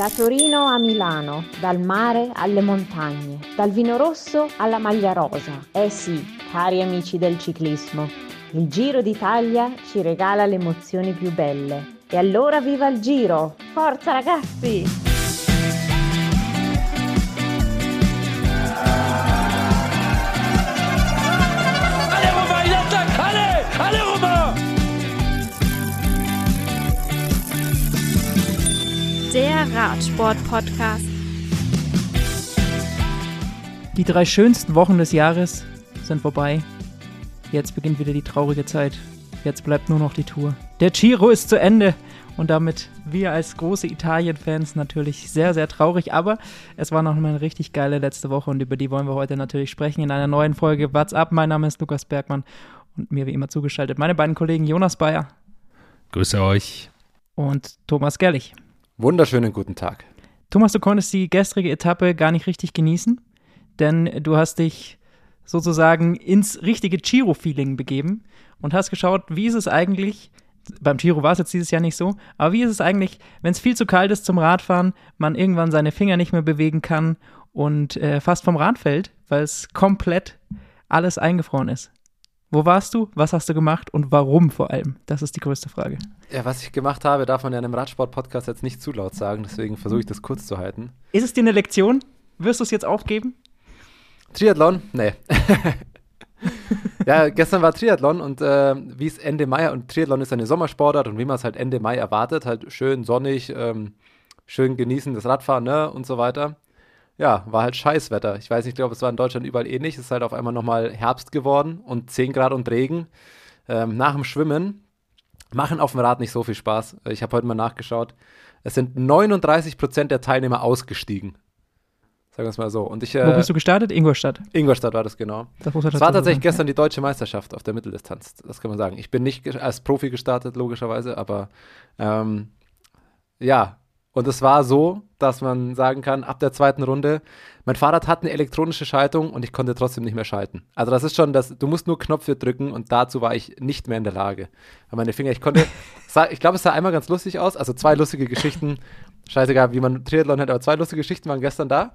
Da Torino a Milano, dal mare alle montagne, dal vino rosso alla maglia rosa. Eh sì, cari amici del ciclismo, il Giro d'Italia ci regala le emozioni più belle. E allora viva il Giro! Forza ragazzi! Der Radsport-Podcast. Die drei schönsten Wochen des Jahres sind vorbei. Jetzt beginnt wieder die traurige Zeit. Jetzt bleibt nur noch die Tour. Der Giro ist zu Ende. Und damit wir als große Italien-Fans natürlich sehr, sehr traurig. Aber es war noch mal eine richtig geile letzte Woche und über die wollen wir heute natürlich sprechen in einer neuen Folge What's Up. Mein Name ist Lukas Bergmann und mir wie immer zugeschaltet meine beiden Kollegen Jonas Bayer. Grüße euch. Und Thomas Gerlich. Wunderschönen guten Tag. Thomas, du konntest die gestrige Etappe gar nicht richtig genießen, denn du hast dich sozusagen ins richtige Giro-Feeling begeben und hast geschaut, wie ist es eigentlich, beim Giro war es jetzt dieses Jahr nicht so, aber wie ist es eigentlich, wenn es viel zu kalt ist zum Radfahren, man irgendwann seine Finger nicht mehr bewegen kann und äh, fast vom Rad fällt, weil es komplett alles eingefroren ist. Wo warst du? Was hast du gemacht? Und warum vor allem? Das ist die größte Frage. Ja, was ich gemacht habe, darf man ja in einem Radsport-Podcast jetzt nicht zu laut sagen. Deswegen versuche ich das kurz zu halten. Ist es dir eine Lektion? Wirst du es jetzt aufgeben? Triathlon? Nee. ja, gestern war Triathlon und äh, wie es Ende Mai, und Triathlon ist eine Sommersportart und wie man es halt Ende Mai erwartet, halt schön sonnig, ähm, schön genießen das Radfahren ne, und so weiter ja, war halt Scheißwetter. Ich weiß nicht, ich glaube, es war in Deutschland überall ähnlich. Es ist halt auf einmal nochmal Herbst geworden und 10 Grad und Regen. Ähm, nach dem Schwimmen machen auf dem Rad nicht so viel Spaß. Ich habe heute mal nachgeschaut. Es sind 39 Prozent der Teilnehmer ausgestiegen. Sagen wir es mal so. Und ich, äh, Wo bist du gestartet? Ingolstadt. Ingolstadt war das genau. Das es war tatsächlich sein. gestern die deutsche Meisterschaft auf der Mitteldistanz. Das kann man sagen. Ich bin nicht als Profi gestartet, logischerweise, aber ähm, ja, und es war so, dass man sagen kann, ab der zweiten Runde, mein Fahrrad hat eine elektronische Schaltung und ich konnte trotzdem nicht mehr schalten. Also das ist schon das, du musst nur Knöpfe drücken und dazu war ich nicht mehr in der Lage. Weil meine Finger, ich konnte, ich glaube, es sah einmal ganz lustig aus, also zwei lustige Geschichten, scheißegal, wie man Triathlon hat, aber zwei lustige Geschichten waren gestern da.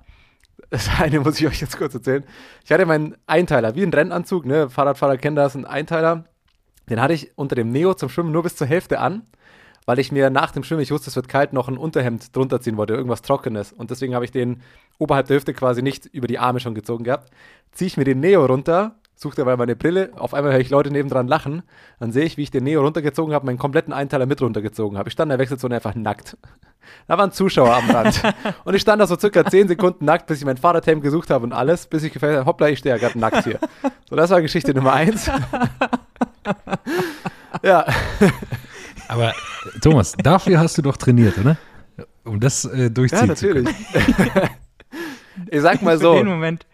Das eine muss ich euch jetzt kurz erzählen. Ich hatte meinen Einteiler, wie ein Rennanzug, ne, Fahrradfahrer kennen das, ein Einteiler. Den hatte ich unter dem Neo zum Schwimmen nur bis zur Hälfte an weil ich mir nach dem Schwimmen, ich wusste, es wird kalt, noch ein Unterhemd drunter ziehen wollte, irgendwas Trockenes. Und deswegen habe ich den oberhalb der Hüfte quasi nicht über die Arme schon gezogen gehabt. Ziehe ich mir den Neo runter, suche dabei meine Brille, auf einmal höre ich Leute nebendran lachen, dann sehe ich, wie ich den Neo runtergezogen habe, meinen kompletten Einteiler mit runtergezogen habe. Ich stand in der Wechselzone einfach nackt. Da waren Zuschauer am Rand. und ich stand da so circa 10 Sekunden nackt, bis ich mein Fahrradhelm gesucht habe und alles, bis ich gefällt habe, hoppla, ich stehe ja gerade nackt hier. So, das war Geschichte Nummer 1. ja. Aber Thomas, dafür hast du doch trainiert, oder? Um das äh, durchziehen ja, natürlich. ich sag mal so. den Moment.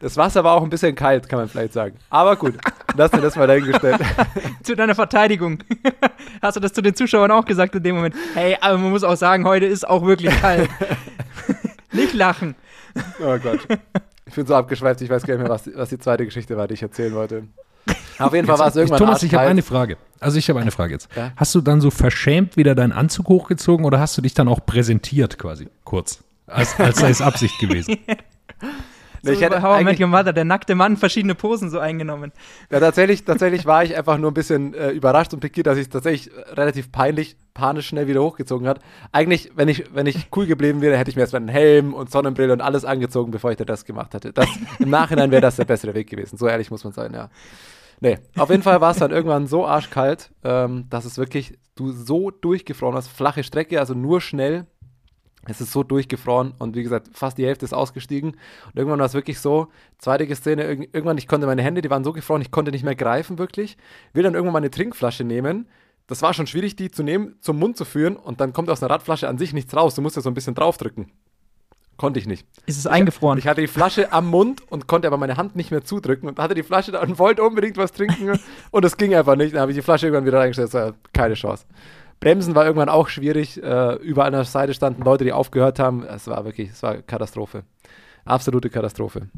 Das Wasser war auch ein bisschen kalt, kann man vielleicht sagen. Aber gut, lass mir das mal dahingestellt. zu deiner Verteidigung. Hast du das zu den Zuschauern auch gesagt in dem Moment? Hey, aber man muss auch sagen, heute ist auch wirklich kalt. Nicht lachen. Oh Gott. Ich bin so abgeschweift, ich weiß gar nicht mehr, was, was die zweite Geschichte war, die ich erzählen wollte. Auf jeden Fall war es irgendwann Thomas, ich habe eine Frage. Also ich habe eine Frage jetzt. Ja? Hast du dann so verschämt wieder deinen Anzug hochgezogen oder hast du dich dann auch präsentiert quasi, kurz? Als, als sei es Absicht gewesen. so ich hätte How I Met Your Mother, der nackte Mann, verschiedene Posen so eingenommen. Ja, tatsächlich, tatsächlich war ich einfach nur ein bisschen äh, überrascht und pikiert, dass ich es tatsächlich relativ peinlich, panisch schnell wieder hochgezogen hat. Eigentlich, wenn ich, wenn ich cool geblieben wäre, hätte ich mir erstmal einen Helm und Sonnenbrille und alles angezogen, bevor ich das gemacht hätte. Das, Im Nachhinein wäre das der bessere Weg gewesen. So ehrlich muss man sein, ja. Nee, auf jeden Fall war es dann irgendwann so arschkalt, ähm, dass es wirklich, du so durchgefroren hast. Flache Strecke, also nur schnell. Es ist so durchgefroren und wie gesagt, fast die Hälfte ist ausgestiegen. Und irgendwann war es wirklich so, zweite Szene, irgendwann, ich konnte meine Hände, die waren so gefroren, ich konnte nicht mehr greifen, wirklich. Will dann irgendwann meine Trinkflasche nehmen. Das war schon schwierig, die zu nehmen, zum Mund zu führen und dann kommt aus einer Radflasche an sich nichts raus. Du musst ja so ein bisschen draufdrücken. Konnte ich nicht. Ist es eingefroren? Ich hatte die Flasche am Mund und konnte aber meine Hand nicht mehr zudrücken und hatte die Flasche da und wollte unbedingt was trinken und es ging einfach nicht. Dann habe ich die Flasche irgendwann wieder reingestellt. Keine Chance. Bremsen war irgendwann auch schwierig. Äh, überall an der Seite standen Leute, die aufgehört haben. Es war wirklich, es war Katastrophe. Absolute Katastrophe.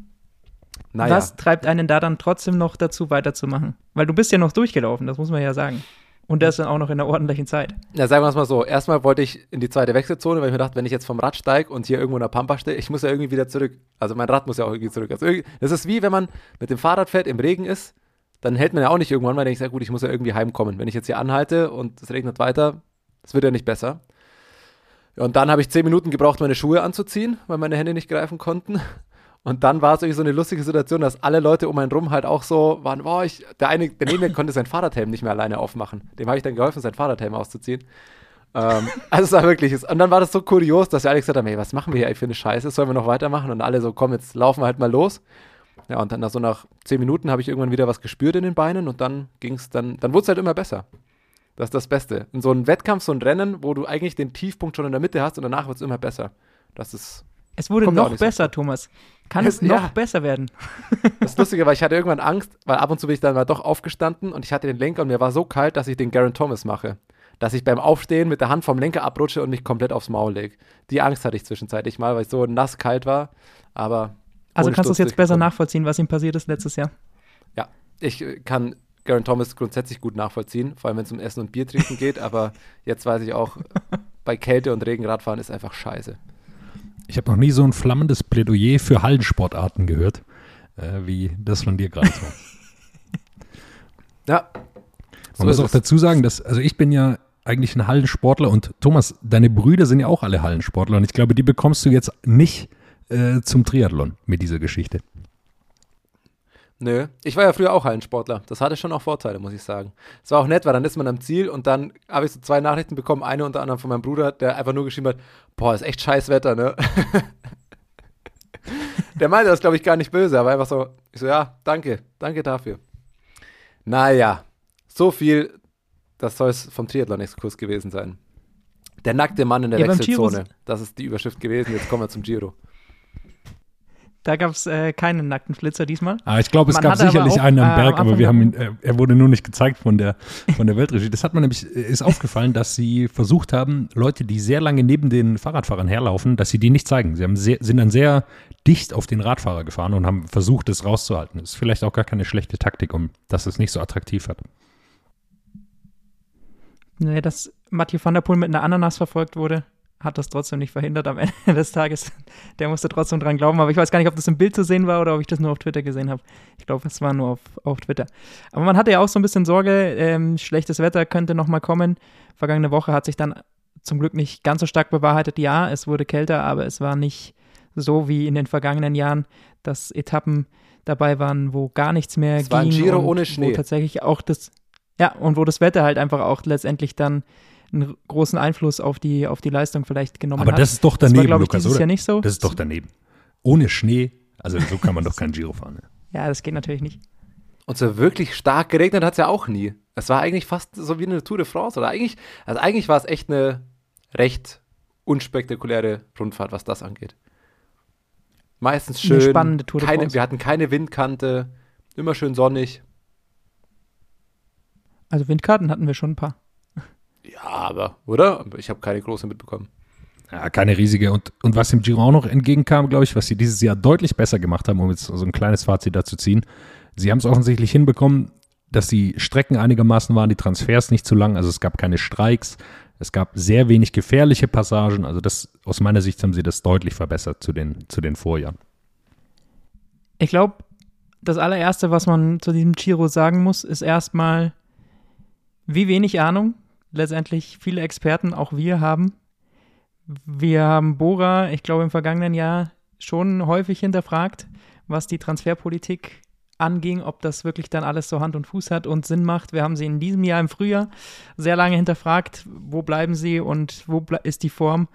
Naja. Was treibt einen da dann trotzdem noch dazu, weiterzumachen? Weil du bist ja noch durchgelaufen, das muss man ja sagen. Und das dann auch noch in einer ordentlichen Zeit. Ja, sagen wir es mal so. Erstmal wollte ich in die zweite Wechselzone, weil ich mir dachte, wenn ich jetzt vom Rad steige und hier irgendwo in der Pampa stehe, ich muss ja irgendwie wieder zurück. Also mein Rad muss ja auch irgendwie zurück. Also das ist wie, wenn man mit dem Fahrrad fährt, im Regen ist, dann hält man ja auch nicht irgendwann, weil denkt, ja gut, ich muss ja irgendwie heimkommen. Wenn ich jetzt hier anhalte und es regnet weiter, es wird ja nicht besser. Und dann habe ich zehn Minuten gebraucht, meine Schuhe anzuziehen, weil meine Hände nicht greifen konnten. Und dann war es irgendwie so eine lustige Situation, dass alle Leute um einen rum halt auch so waren, boah, ich, der eine, der neben mir konnte sein Fahrradhelm nicht mehr alleine aufmachen. Dem habe ich dann geholfen, sein Fahrradhelm auszuziehen. ähm, also es war wirklich, und dann war das so kurios, dass wir alle gesagt haben, hey, was machen wir hier für eine Scheiße, sollen wir noch weitermachen? Und alle so, komm, jetzt laufen wir halt mal los. Ja, und dann nach so nach zehn Minuten habe ich irgendwann wieder was gespürt in den Beinen und dann ging es, dann, dann wurde es halt immer besser. Das ist das Beste. In so einem Wettkampf, so ein Rennen, wo du eigentlich den Tiefpunkt schon in der Mitte hast und danach wird es immer besser. Das ist es wurde noch besser, so. Thomas. Kann es, es noch ja. besser werden? Das Lustige war, ich hatte irgendwann Angst, weil ab und zu bin ich dann mal doch aufgestanden und ich hatte den Lenker und mir war so kalt, dass ich den Garen Thomas mache. Dass ich beim Aufstehen mit der Hand vom Lenker abrutsche und mich komplett aufs Maul lege. Die Angst hatte ich zwischenzeitlich mal, weil ich so nass kalt war. Aber. Also kannst du es jetzt besser nachvollziehen, was ihm passiert ist letztes Jahr? Ja, ich kann Garen Thomas grundsätzlich gut nachvollziehen, vor allem wenn es um Essen und Bier trinken geht, aber jetzt weiß ich auch, bei Kälte und Regen Radfahren ist einfach scheiße. Ich habe noch nie so ein flammendes Plädoyer für Hallensportarten gehört, äh, wie das von dir gerade so. ja. So Man muss auch dazu sagen, dass, also ich bin ja eigentlich ein Hallensportler und Thomas, deine Brüder sind ja auch alle Hallensportler und ich glaube, die bekommst du jetzt nicht äh, zum Triathlon mit dieser Geschichte. Nö, ich war ja früher auch Hallensportler. Das hatte schon auch Vorteile, muss ich sagen. Es war auch nett, weil dann ist man am Ziel und dann habe ich so zwei Nachrichten bekommen. Eine unter anderem von meinem Bruder, der einfach nur geschrieben hat: Boah, ist echt scheiß Wetter, ne? der meinte das, glaube ich, gar nicht böse, aber einfach so: Ich so, ja, danke, danke dafür. Naja, so viel, das soll es vom Triathlon-Exkurs gewesen sein. Der nackte Mann in der ja, Wechselzone. Das ist die Überschrift gewesen. Jetzt kommen wir zum Giro. Da gab es äh, keinen nackten Flitzer diesmal. Ah, ich glaube, es man gab sicherlich auch, einen am äh, Berg, äh, aber wir haben ihn, äh, er wurde nur nicht gezeigt von der, von der Weltregie. Das hat man nämlich, äh, ist aufgefallen, dass sie versucht haben, Leute, die sehr lange neben den Fahrradfahrern herlaufen, dass sie die nicht zeigen. Sie haben sehr, sind dann sehr dicht auf den Radfahrer gefahren und haben versucht, es rauszuhalten. Das ist vielleicht auch gar keine schlechte Taktik, um dass es nicht so attraktiv hat. Nee, dass Mathieu van der Poel mit einer Ananas verfolgt wurde, hat das trotzdem nicht verhindert am Ende des Tages. Der musste trotzdem dran glauben, aber ich weiß gar nicht, ob das im Bild zu sehen war oder ob ich das nur auf Twitter gesehen habe. Ich glaube, es war nur auf, auf Twitter. Aber man hatte ja auch so ein bisschen Sorge, ähm, schlechtes Wetter könnte nochmal kommen. Vergangene Woche hat sich dann zum Glück nicht ganz so stark bewahrheitet. Ja, es wurde kälter, aber es war nicht so wie in den vergangenen Jahren, dass Etappen dabei waren, wo gar nichts mehr es ging. War ein Giro ohne Schnee. Wo tatsächlich auch das, ja, und wo das Wetter halt einfach auch letztendlich dann einen großen Einfluss auf die, auf die Leistung vielleicht genommen Aber hat. Aber das ist doch daneben, das war, Lukas, oder? Jahr nicht so. Das ist doch daneben. Ohne Schnee, also so kann man doch kein Giro fahren. Ne? Ja, das geht natürlich nicht. Und so wirklich stark geregnet hat es ja auch nie. Es war eigentlich fast so wie eine Tour de France. Oder eigentlich, also eigentlich war es echt eine recht unspektakuläre Rundfahrt, was das angeht. Meistens schön. Eine spannende Tour de keine, Wir hatten keine Windkante, immer schön sonnig. Also Windkarten hatten wir schon ein paar. Ja, aber, oder? Ich habe keine große mitbekommen. Ja, keine riesige. Und, und was dem Giro auch noch entgegenkam, glaube ich, was sie dieses Jahr deutlich besser gemacht haben, um jetzt so ein kleines Fazit dazu ziehen, sie haben es offensichtlich hinbekommen, dass die Strecken einigermaßen waren, die Transfers nicht zu lang, also es gab keine Streiks, es gab sehr wenig gefährliche Passagen, also das, aus meiner Sicht haben sie das deutlich verbessert zu den, zu den Vorjahren. Ich glaube, das allererste, was man zu diesem Giro sagen muss, ist erstmal, wie wenig Ahnung letztendlich viele Experten, auch wir haben. Wir haben Bora, ich glaube, im vergangenen Jahr schon häufig hinterfragt, was die Transferpolitik anging, ob das wirklich dann alles so Hand und Fuß hat und Sinn macht. Wir haben sie in diesem Jahr im Frühjahr sehr lange hinterfragt, wo bleiben sie und wo ist die Form.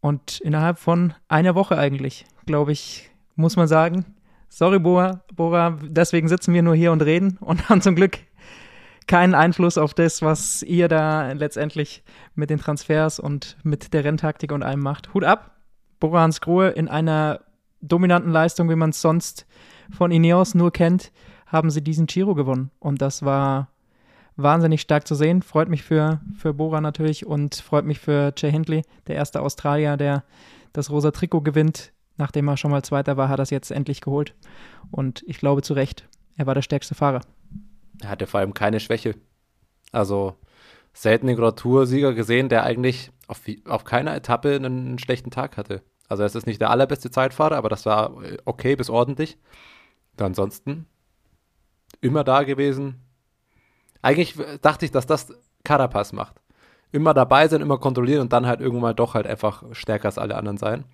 Und innerhalb von einer Woche eigentlich, glaube ich, muss man sagen, sorry Bora, Bora, deswegen sitzen wir nur hier und reden und haben zum Glück keinen Einfluss auf das, was ihr da letztendlich mit den Transfers und mit der Renntaktik und allem macht. Hut ab, Borans Grohe in einer dominanten Leistung, wie man es sonst von Ineos nur kennt, haben sie diesen Giro gewonnen. Und das war wahnsinnig stark zu sehen. Freut mich für, für Bora natürlich und freut mich für Jay Hindley, der erste Australier, der das rosa Trikot gewinnt. Nachdem er schon mal Zweiter war, hat er es jetzt endlich geholt. Und ich glaube zu Recht, er war der stärkste Fahrer. Er hatte vor allem keine Schwäche. Also selten den Grand Tour-Sieger gesehen, der eigentlich auf, auf keiner Etappe einen, schlechten Tag hatte. Also es ist nicht der allerbeste Zeitfahrer, aber das war äh, okay bis ordentlich. ansonsten immer da gewesen. Eigentlich dachte ich, dass das Carapaz macht. Immer dabei sein, immer kontrollieren und dann halt irgendwann mal doch halt einfach stärker als alle anderen sein.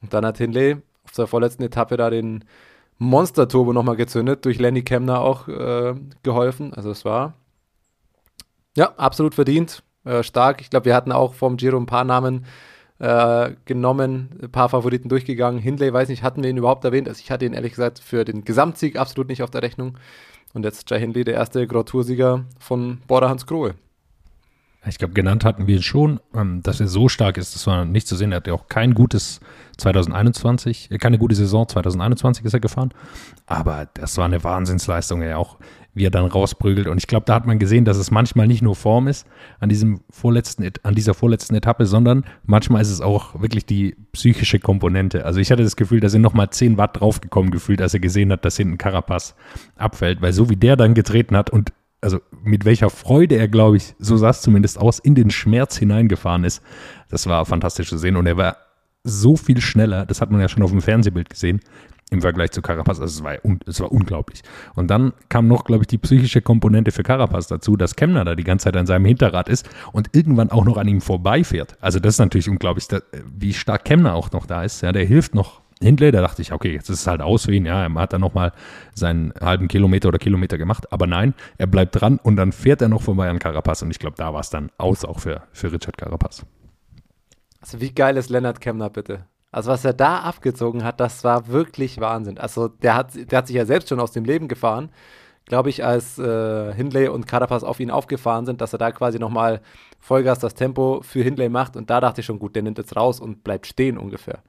Und dann hat Hindley auf der vorletzten Etappe da den Monster-Turbo nochmal gezündet, durch Lenny Kemner auch äh, geholfen. Also es war ja absolut verdient, äh, stark. Ich glaube, wir hatten auch vom Giro ein paar Namen äh, genommen, ein paar Favoriten durchgegangen. Hindley, weiß nicht, hatten wir ihn überhaupt erwähnt? Also ich hatte ihn ehrlich gesagt für den Gesamtsieg absolut nicht auf der Rechnung. Und jetzt Jai Hindley, der erste Grand Tour-Sieger von Border Hans Grohe. Ich glaube, genannt hatten wir schon, ähm, dass er so stark ist, das war nicht zu sehen. Er hat ja auch kein gutes 2021, äh, keine gute Saison 2021 ist er gefahren. Aber das war eine Wahnsinnsleistung. Er auch, wie er dann rausprügelt. Und ich glaube, da hat man gesehen, dass es manchmal nicht nur Form ist an diesem vorletzten, an dieser vorletzten Etappe, sondern manchmal ist es auch wirklich die psychische Komponente. Also ich hatte das Gefühl, da sind nochmal 10 Watt draufgekommen gefühlt, als er gesehen hat, dass hinten Carapaz abfällt. Weil so wie der dann getreten hat und also mit welcher Freude er, glaube ich, so sah es zumindest aus, in den Schmerz hineingefahren ist. Das war fantastisch zu sehen und er war so viel schneller, das hat man ja schon auf dem Fernsehbild gesehen, im Vergleich zu Carapaz. Also es war, es war unglaublich. Und dann kam noch, glaube ich, die psychische Komponente für Carapaz dazu, dass Kemner da die ganze Zeit an seinem Hinterrad ist und irgendwann auch noch an ihm vorbeifährt. Also das ist natürlich unglaublich, wie stark Kemner auch noch da ist. Ja, der hilft noch Hindley, da dachte ich, okay, jetzt ist es halt aus für ihn, ja, er hat dann nochmal seinen halben Kilometer oder Kilometer gemacht, aber nein, er bleibt dran und dann fährt er noch vorbei an Carapaz und ich glaube, da war es dann aus auch für, für Richard Carapaz. Also wie geil ist Leonard Kemner bitte? Also was er da abgezogen hat, das war wirklich Wahnsinn. Also der hat, der hat sich ja selbst schon aus dem Leben gefahren, glaube ich, als äh, Hindley und Carapaz auf ihn aufgefahren sind, dass er da quasi nochmal Vollgas das Tempo für Hindley macht und da dachte ich schon, gut, der nimmt jetzt raus und bleibt stehen ungefähr.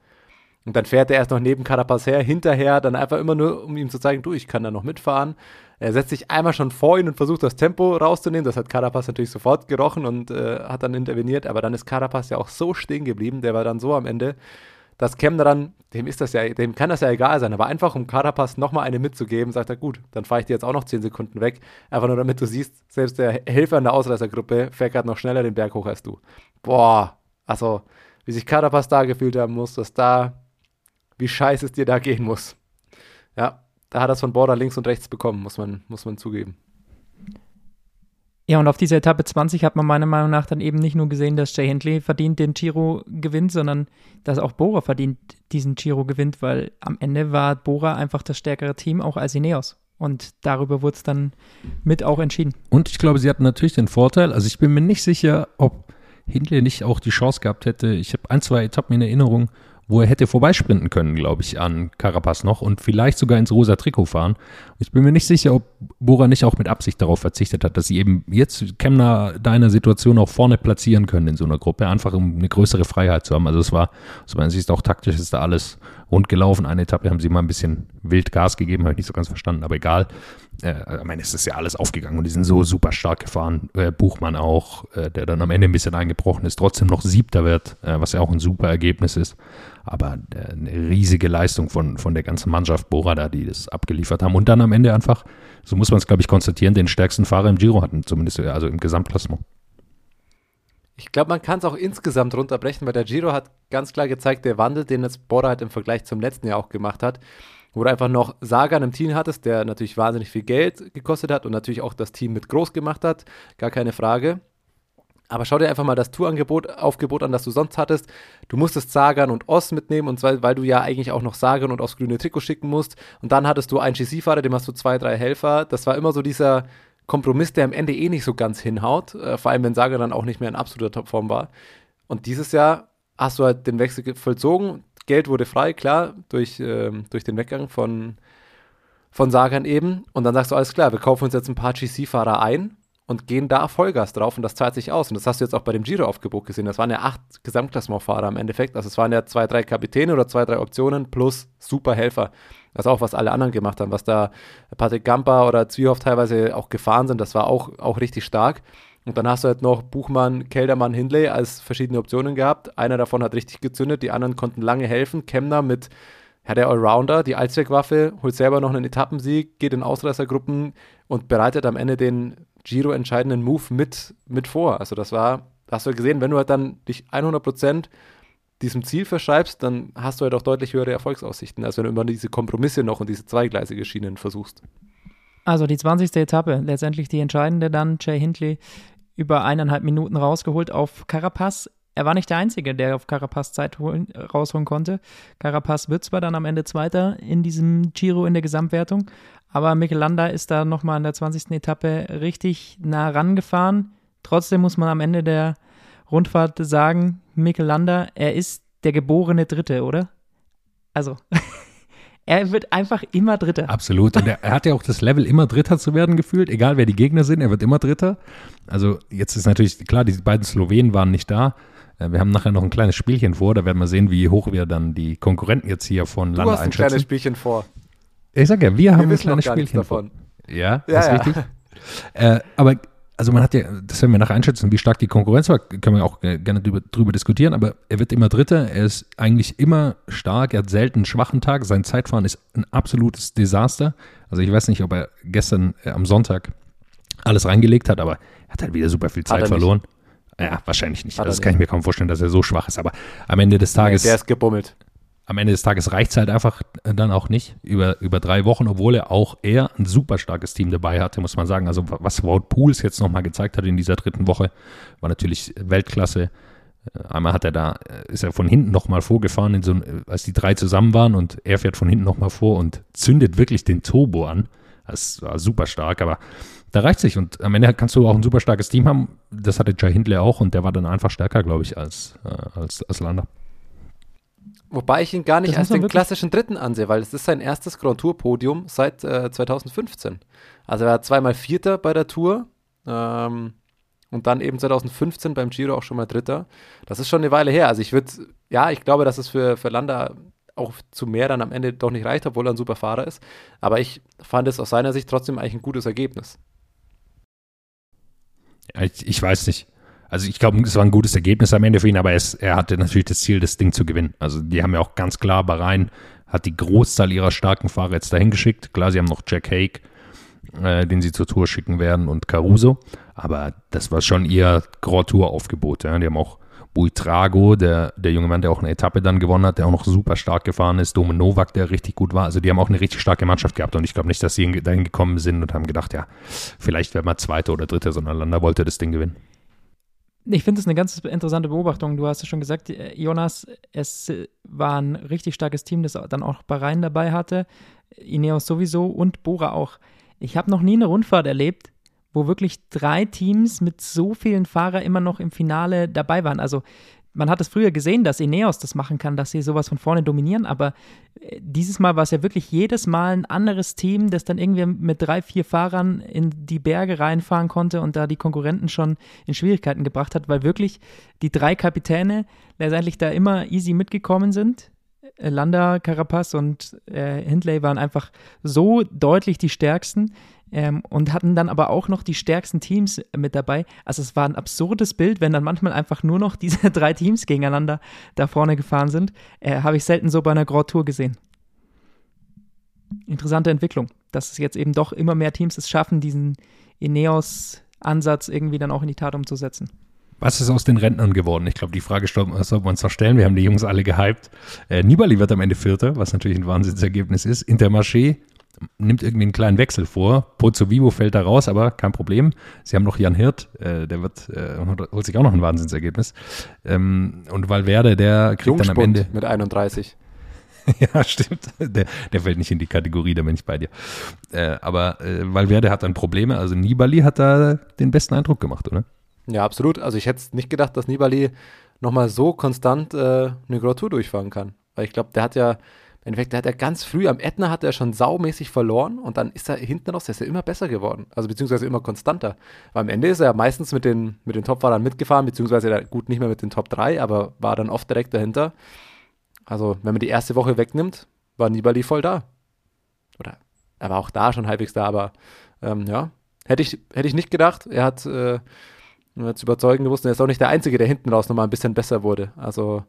Und dann fährt er erst noch neben Carapaz her, hinterher, dann einfach immer nur, um ihm zu zeigen, du, ich kann da noch mitfahren. Er setzt sich einmal schon vor ihn und versucht das Tempo rauszunehmen. Das hat Carapaz natürlich sofort gerochen und äh, hat dann interveniert. Aber dann ist Carapaz ja auch so stehen geblieben, der war dann so am Ende, dass Kemner dann, dem ist das ja, dem kann das ja egal sein, aber einfach um Carapaz nochmal eine mitzugeben, sagt er, gut, dann fahre ich dir jetzt auch noch 10 Sekunden weg. Einfach nur damit du siehst, selbst der Helfer in der Ausreißergruppe fährt gerade noch schneller den Berg hoch als du. Boah, also, wie sich Carapaz da gefühlt haben muss, dass da wie scheiße es dir da gehen muss. Ja, da hat er es von Border links und rechts bekommen, muss man, muss man zugeben. Ja, und auf dieser Etappe 20 hat man meiner Meinung nach dann eben nicht nur gesehen, dass Jay Hindley verdient den Giro gewinnt, sondern dass auch Bora verdient diesen Giro gewinnt, weil am Ende war Bora einfach das stärkere Team, auch als Ineos. Und darüber wurde es dann mit auch entschieden. Und ich glaube, sie hatten natürlich den Vorteil, also ich bin mir nicht sicher, ob Hindley nicht auch die Chance gehabt hätte. Ich habe ein, zwei Etappen in Erinnerung, wo er hätte vorbeisprinten können, glaube ich, an Carapaz noch und vielleicht sogar ins rosa Trikot fahren. Ich bin mir nicht sicher, ob Bora nicht auch mit Absicht darauf verzichtet hat, dass sie eben jetzt Kemner da in einer Situation auch vorne platzieren können in so einer Gruppe, einfach um eine größere Freiheit zu haben. Also es war, aus meiner Sicht auch taktisch, ist da alles rund gelaufen. Eine Etappe haben sie mal ein bisschen wild Gas gegeben, habe ich nicht so ganz verstanden, aber egal. Äh, ich meine, es ist ja alles aufgegangen und die sind so super stark gefahren. Äh, Buchmann auch, äh, der dann am Ende ein bisschen eingebrochen ist, trotzdem noch Siebter wird, äh, was ja auch ein super Ergebnis ist. Aber äh, eine riesige Leistung von, von der ganzen Mannschaft Bora da, die das abgeliefert haben und dann am Ende einfach, so muss man es glaube ich konstatieren, den stärksten Fahrer im Giro hatten, zumindest also im Gesamtklassement. Ich glaube, man kann es auch insgesamt runterbrechen, weil der Giro hat ganz klar gezeigt, der Wandel, den jetzt Bora halt im Vergleich zum letzten Jahr auch gemacht hat, wo du einfach noch Sagan im Team hattest, der natürlich wahnsinnig viel Geld gekostet hat und natürlich auch das Team mit groß gemacht hat, gar keine Frage. Aber schau dir einfach mal das Tourangebot, Aufgebot an, das du sonst hattest. Du musstest Sagan und Oss mitnehmen, und zwar, weil du ja eigentlich auch noch Sagan und Oss grüne Trikot schicken musst. Und dann hattest du einen GC-Fahrer, dem hast du zwei, drei Helfer. Das war immer so dieser Kompromiss, der am Ende eh nicht so ganz hinhaut. Äh, vor allem, wenn Sagan dann auch nicht mehr in absoluter Topform war. Und dieses Jahr hast du halt den Wechsel vollzogen. Geld wurde frei, klar, durch, ähm, durch den Weggang von, von Sagan eben. Und dann sagst du, alles klar, wir kaufen uns jetzt ein paar GC-Fahrer ein und gehen da Vollgas drauf und das zahlt sich aus. Und das hast du jetzt auch bei dem Giro-Aufgebot gesehen. Das waren ja acht Gesamtklassementfahrer im Endeffekt. Also es waren ja zwei, drei Kapitäne oder zwei, drei Optionen plus Superhelfer. Das ist auch, was alle anderen gemacht haben. Was da Patrick Gamper oder Zwiehoff teilweise auch gefahren sind, das war auch, auch richtig stark. Und dann hast du halt noch Buchmann, Keldermann, Hindley als verschiedene Optionen gehabt. Einer davon hat richtig gezündet, die anderen konnten lange helfen. Kemner mit ja, der Allrounder, die Allzweckwaffe, holt selber noch einen Etappensieg, geht in Ausreißergruppen und bereitet am Ende den Giro entscheidenden Move mit, mit vor. Also das war, hast du gesehen, wenn du halt dann dich 100 Prozent diesem Ziel verschreibst, dann hast du halt auch deutlich höhere Erfolgsaussichten, als wenn du immer diese Kompromisse noch und diese zweigleisige Schienen versuchst. Also die 20. Etappe, letztendlich die entscheidende dann, Jay Hindley über eineinhalb Minuten rausgeholt auf Carapaz. Er war nicht der Einzige, der auf Carapaz Zeit holen, rausholen konnte. Carapaz wird zwar dann am Ende Zweiter in diesem Giro in der Gesamtwertung, aber Michelanda ist da nochmal in der 20. Etappe richtig nah rangefahren. Trotzdem muss man am Ende der Rundfahrt sagen, Michelanda, er ist der geborene Dritte, oder? Also, er wird einfach immer Dritter. Absolut. Und er, er, hat ja auch das Level, immer Dritter zu werden gefühlt, egal wer die Gegner sind, er wird immer Dritter. Also, jetzt ist natürlich klar, die beiden Slowenen waren nicht da. Äh, wir haben nachher noch ein kleines Spielchen vor, da werden wir sehen, wie hoch wir dann die Konkurrenten jetzt hier von du Lande hast ein einschätzen. kleines Spielchen vor. Ich sag ja, wir, wir haben ein kleines Spielchen davon. Ja, ja, ist ja. richtig. Äh, aber also man hat ja, das werden wir nachher einschätzen, wie stark die Konkurrenz war, können wir auch gerne drüber, drüber, diskutieren, aber er wird immer Dritter, er ist eigentlich immer stark, er hat selten einen schwachen Tag, sein Zeitfahren ist ein absolutes Desaster. Also ich weiß nicht, ob er gestern äh, am Sonntag alles reingelegt hat, aber er hat halt wieder super viel Zeit verloren. Nicht. Ja, wahrscheinlich nicht. Also das kann ich mir kaum vorstellen, dass er so schwach ist, aber am Ende des Tages. Nee, der ist gebummelt am Ende des Tages reicht es halt einfach dann auch nicht über, über drei Wochen, obwohl er auch eher ein super starkes Team dabei hatte, muss man sagen. Also was Wout Pools jetzt nochmal gezeigt hat in dieser dritten Woche, war natürlich Weltklasse. Äh, einmal hat er da, äh, ist er von hinten nochmal vorgefahren, so, als die drei zusammen waren und er fährt von hinten nochmal vor und zündet wirklich den Turbo an. Das war super stark, aber da reicht sich und am Ende kannst du auch ein super starkes Team haben. Das hatte Jai Hindley auch und der war dann einfach stärker, glaube ich, als, äh, als, als Lander. Wobei ich ihn gar nicht als den klassischen Dritten ansehe, weil es ist sein erstes Grand Tour Podium seit äh, 2015. Also er war zweimal Vierter bei der Tour ähm, und dann eben 2015 beim Giro auch schon mal Dritter. Das ist schon eine Weile her. Also ich würde, ja, ich glaube, dass es für, für Landa auch zu mehr dann am Ende doch nicht reicht, obwohl er ein super Fahrer ist. Aber ich fand es aus seiner Sicht trotzdem eigentlich ein gutes Ergebnis. Ich, ich weiß nicht. Also ich glaube, es war ein gutes Ergebnis am Ende für ihn, aber es, er hatte natürlich das Ziel, das Ding zu gewinnen. Also die haben ja auch ganz klar, Bahrain hat die Großzahl ihrer starken Fahrer jetzt dahin geschickt. Klar, sie haben noch Jack Hake, äh, den sie zur Tour schicken werden, und Caruso. Aber das war schon ihr Grand Tour-Aufgebot. Ja. Die haben auch Buitrago, der, der junge Mann, der auch eine Etappe dann gewonnen hat, der auch noch super stark gefahren ist, Dome Novak, der richtig gut war. Also die haben auch eine richtig starke Mannschaft gehabt und ich glaube nicht, dass sie dahin gekommen sind und haben gedacht, ja, vielleicht werden wir Zweiter oder Dritter, sondern Landa wollte das Ding gewinnen. Ich finde es eine ganz interessante Beobachtung. Du hast ja schon gesagt, äh, Jonas, es war ein richtig starkes Team, das dann auch Bahrain dabei hatte, Ineos sowieso und Bora auch. Ich habe noch nie eine Rundfahrt erlebt, wo wirklich drei Teams mit so vielen Fahrern immer noch im Finale dabei waren. Also man hat es früher gesehen, dass Ineos das machen kann, dass sie sowas von vorne dominieren, aber äh, dieses Mal war es ja wirklich jedes Mal ein anderes Team, das dann irgendwie mit drei, vier Fahrern in die Berge reinfahren konnte und da die Konkurrenten schon in Schwierigkeiten gebracht hat, weil wirklich die drei Kapitäne letztendlich da immer easy mitgekommen sind. Landa, Carapaz und äh, Hindley waren einfach so deutlich die stärksten ähm, und hatten dann aber auch noch die stärksten Teams mit dabei. Also es war ein absurdes Bild, wenn dann manchmal einfach nur noch diese drei Teams gegeneinander da vorne gefahren sind. Äh, Habe ich selten so bei einer Grand Tour gesehen. Interessante Entwicklung, dass es jetzt eben doch immer mehr Teams es schaffen, diesen Ineos-Ansatz irgendwie dann auch in die Tat umzusetzen. Was ist aus den Rentnern geworden? Ich glaube, die Frage sollten wir uns noch stellen. Wir haben die Jungs alle gehypt. Äh, Nibali wird am Ende Vierter, was natürlich ein Wahnsinnsergebnis ist. Intermarché nimmt irgendwie einen kleinen Wechsel vor. Pozzo Vivo fällt da raus, aber kein Problem. Sie haben noch Jan Hirt, äh, der wird, äh, holt sich auch noch ein Wahnsinnsergebnis. Ähm, und Valverde, der kriegt dann am Ende. mit 31. ja, stimmt. Der, der fällt nicht in die Kategorie, da bin ich bei dir. Äh, aber äh, Valverde hat dann Probleme. Also Nibali hat da den besten Eindruck gemacht, oder? Ja, absolut. Also ich hätte nicht gedacht, dass Nibali nochmal so konstant äh, eine Grand Tour durchfahren kann. Weil ich glaube, der hat ja im Endeffekt, der hat er ganz früh am Ätna hat er schon saumäßig verloren und dann ist er hinten raus, der ist ja immer besser geworden. Also beziehungsweise immer konstanter. Weil am Ende ist er meistens mit den, mit den Top-Fahrern mitgefahren, beziehungsweise gut nicht mehr mit den Top 3, aber war dann oft direkt dahinter. Also, wenn man die erste Woche wegnimmt, war Nibali voll da. Oder er war auch da schon halbwegs da, aber ähm, ja, hätte ich, hätte ich nicht gedacht. Er hat äh, zu überzeugen gewusst, er ist auch nicht der Einzige, der hinten raus nochmal ein bisschen besser wurde. Also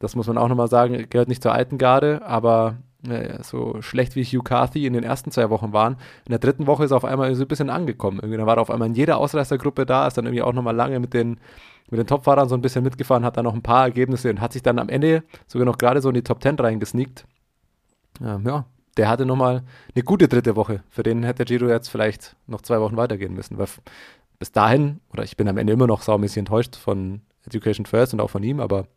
das muss man auch nochmal sagen, gehört nicht zur alten Garde, aber äh, so schlecht wie Hugh Carthy in den ersten zwei Wochen waren. In der dritten Woche ist er auf einmal so ein bisschen angekommen. Irgendwie, dann war er auf einmal in jeder Ausreißergruppe da, ist dann irgendwie auch nochmal lange mit den, mit den Topfahrern so ein bisschen mitgefahren, hat dann noch ein paar Ergebnisse und hat sich dann am Ende sogar noch gerade so in die Top 10 reingesneakt. Ähm, ja, der hatte nochmal eine gute dritte Woche. Für den hätte Giro jetzt vielleicht noch zwei Wochen weitergehen müssen, weil bis dahin, oder ich bin am Ende immer noch saumäßig enttäuscht von Education First und auch von ihm, aber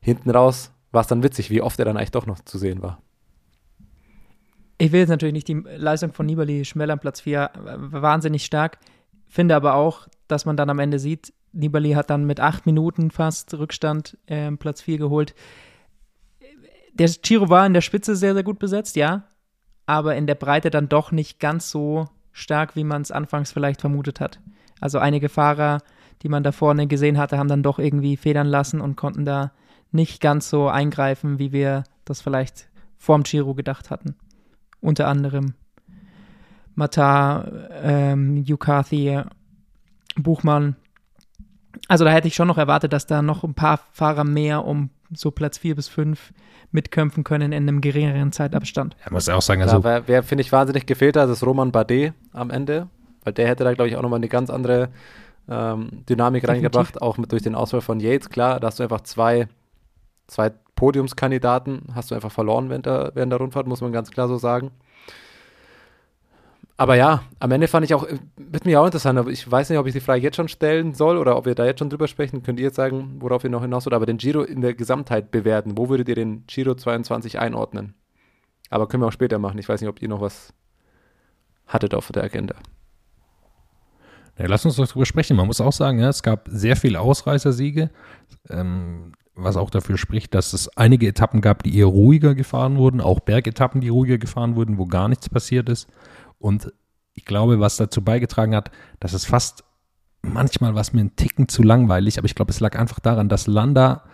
hinten raus war es dann witzig, wie oft er dann eigentlich doch noch zu sehen war. Ich will jetzt natürlich nicht die Leistung von Nibali schmälern, Platz 4, wahnsinnig stark. Finde aber auch, dass man dann am Ende sieht, Nibali hat dann mit acht Minuten fast Rückstand äh, Platz 4 geholt. Der Giro war in der Spitze sehr, sehr gut besetzt, ja, aber in der Breite dann doch nicht ganz so stark, wie man es anfangs vielleicht vermutet hat. Also einige Fahrer, die man da vorne gesehen hatte, haben dann doch irgendwie federn lassen und konnten da nicht ganz so eingreifen, wie wir das vielleicht vorm Giro gedacht hatten. Unter anderem Mata, ähm, Yukathi, Buchmann. Also da hätte ich schon noch erwartet, dass da noch ein paar Fahrer mehr um so Platz 4 bis 5 mitkämpfen können in einem geringeren Zeitabstand. Ja, muss auch sagen, also. Ja, wer, wer finde ich wahnsinnig gefehlt hat, ist Roman Bardet am Ende, weil der hätte da, glaube ich, auch nochmal eine ganz andere ähm, Dynamik Definitiv. reingebracht, auch mit, durch den Auswahl von Yates. Klar, da hast du einfach zwei zwei Podiumskandidaten hast du einfach verloren während der, während der Rundfahrt, muss man ganz klar so sagen. Aber ja, am Ende fand ich auch, wird mir auch interessant, aber ich weiß nicht, ob ich die Frage jetzt schon stellen soll oder ob wir da jetzt schon drüber sprechen. Könnt ihr jetzt sagen, worauf ihr noch hinaus wollt, aber den Giro in der Gesamtheit bewerten. Wo würdet ihr den Giro 22 einordnen? Aber können wir auch später machen. Ich weiß nicht, ob ihr noch was hattet auf der Agenda. Ja, lass uns doch drüber sprechen. Man muss auch sagen, ja, es gab sehr viele Ausreißersiege. Ähm, was auch dafür spricht, dass es einige Etappen gab, die eher ruhiger gefahren wurden, auch Bergetappen, die ruhiger gefahren wurden, wo gar nichts passiert ist. Und ich glaube, was dazu beigetragen hat, dass es fast manchmal war mir ein Ticken zu langweilig, aber ich glaube, es lag einfach daran, dass Landa,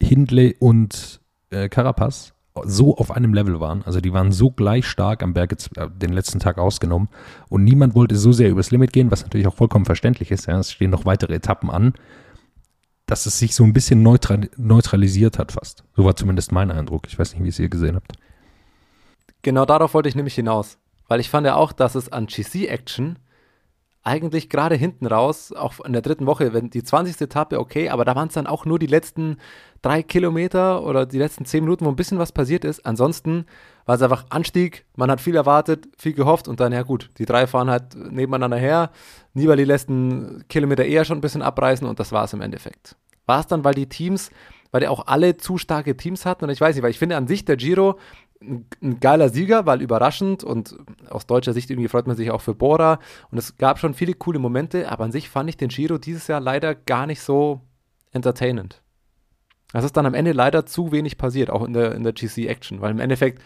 Hindley und äh, Carapaz so auf einem Level waren. Also die waren so gleich stark am Berg äh, den letzten Tag ausgenommen und niemand wollte so sehr übers Limit gehen, was natürlich auch vollkommen verständlich ist. Ja. Es stehen noch weitere Etappen an dass es sich so ein bisschen neutral, neutralisiert hat fast. So war zumindest mein Eindruck. Ich weiß nicht, wie es ihr gesehen habt. Genau darauf wollte ich nämlich hinaus. Weil ich fand ja auch, dass es an GC-Action eigentlich gerade hinten raus, auch in der dritten Woche, wenn die 20. Etappe okay, aber da waren es dann auch nur die letzten drei Kilometer oder die letzten zehn Minuten, wo ein bisschen was passiert ist. Ansonsten war es einfach Anstieg, man hat viel erwartet, viel gehofft und dann, ja gut, die drei fahren halt nebeneinander her. Nibali lässt einen Kilometer eher schon ein bisschen abreißen und das war es im Endeffekt. War es dann, weil die Teams, weil die auch alle zu starke Teams hatten und ich weiß nicht, weil ich finde an sich der Giro ein, geiler Sieger, weil überraschend und aus deutscher Sicht irgendwie freut man sich auch für Bora und es gab schon viele coole Momente, aber an sich fand ich den Giro dieses Jahr leider gar nicht so entertainend. Es ist dann am Ende leider zu wenig passiert, auch in der, in der GC-Action, weil im Endeffekt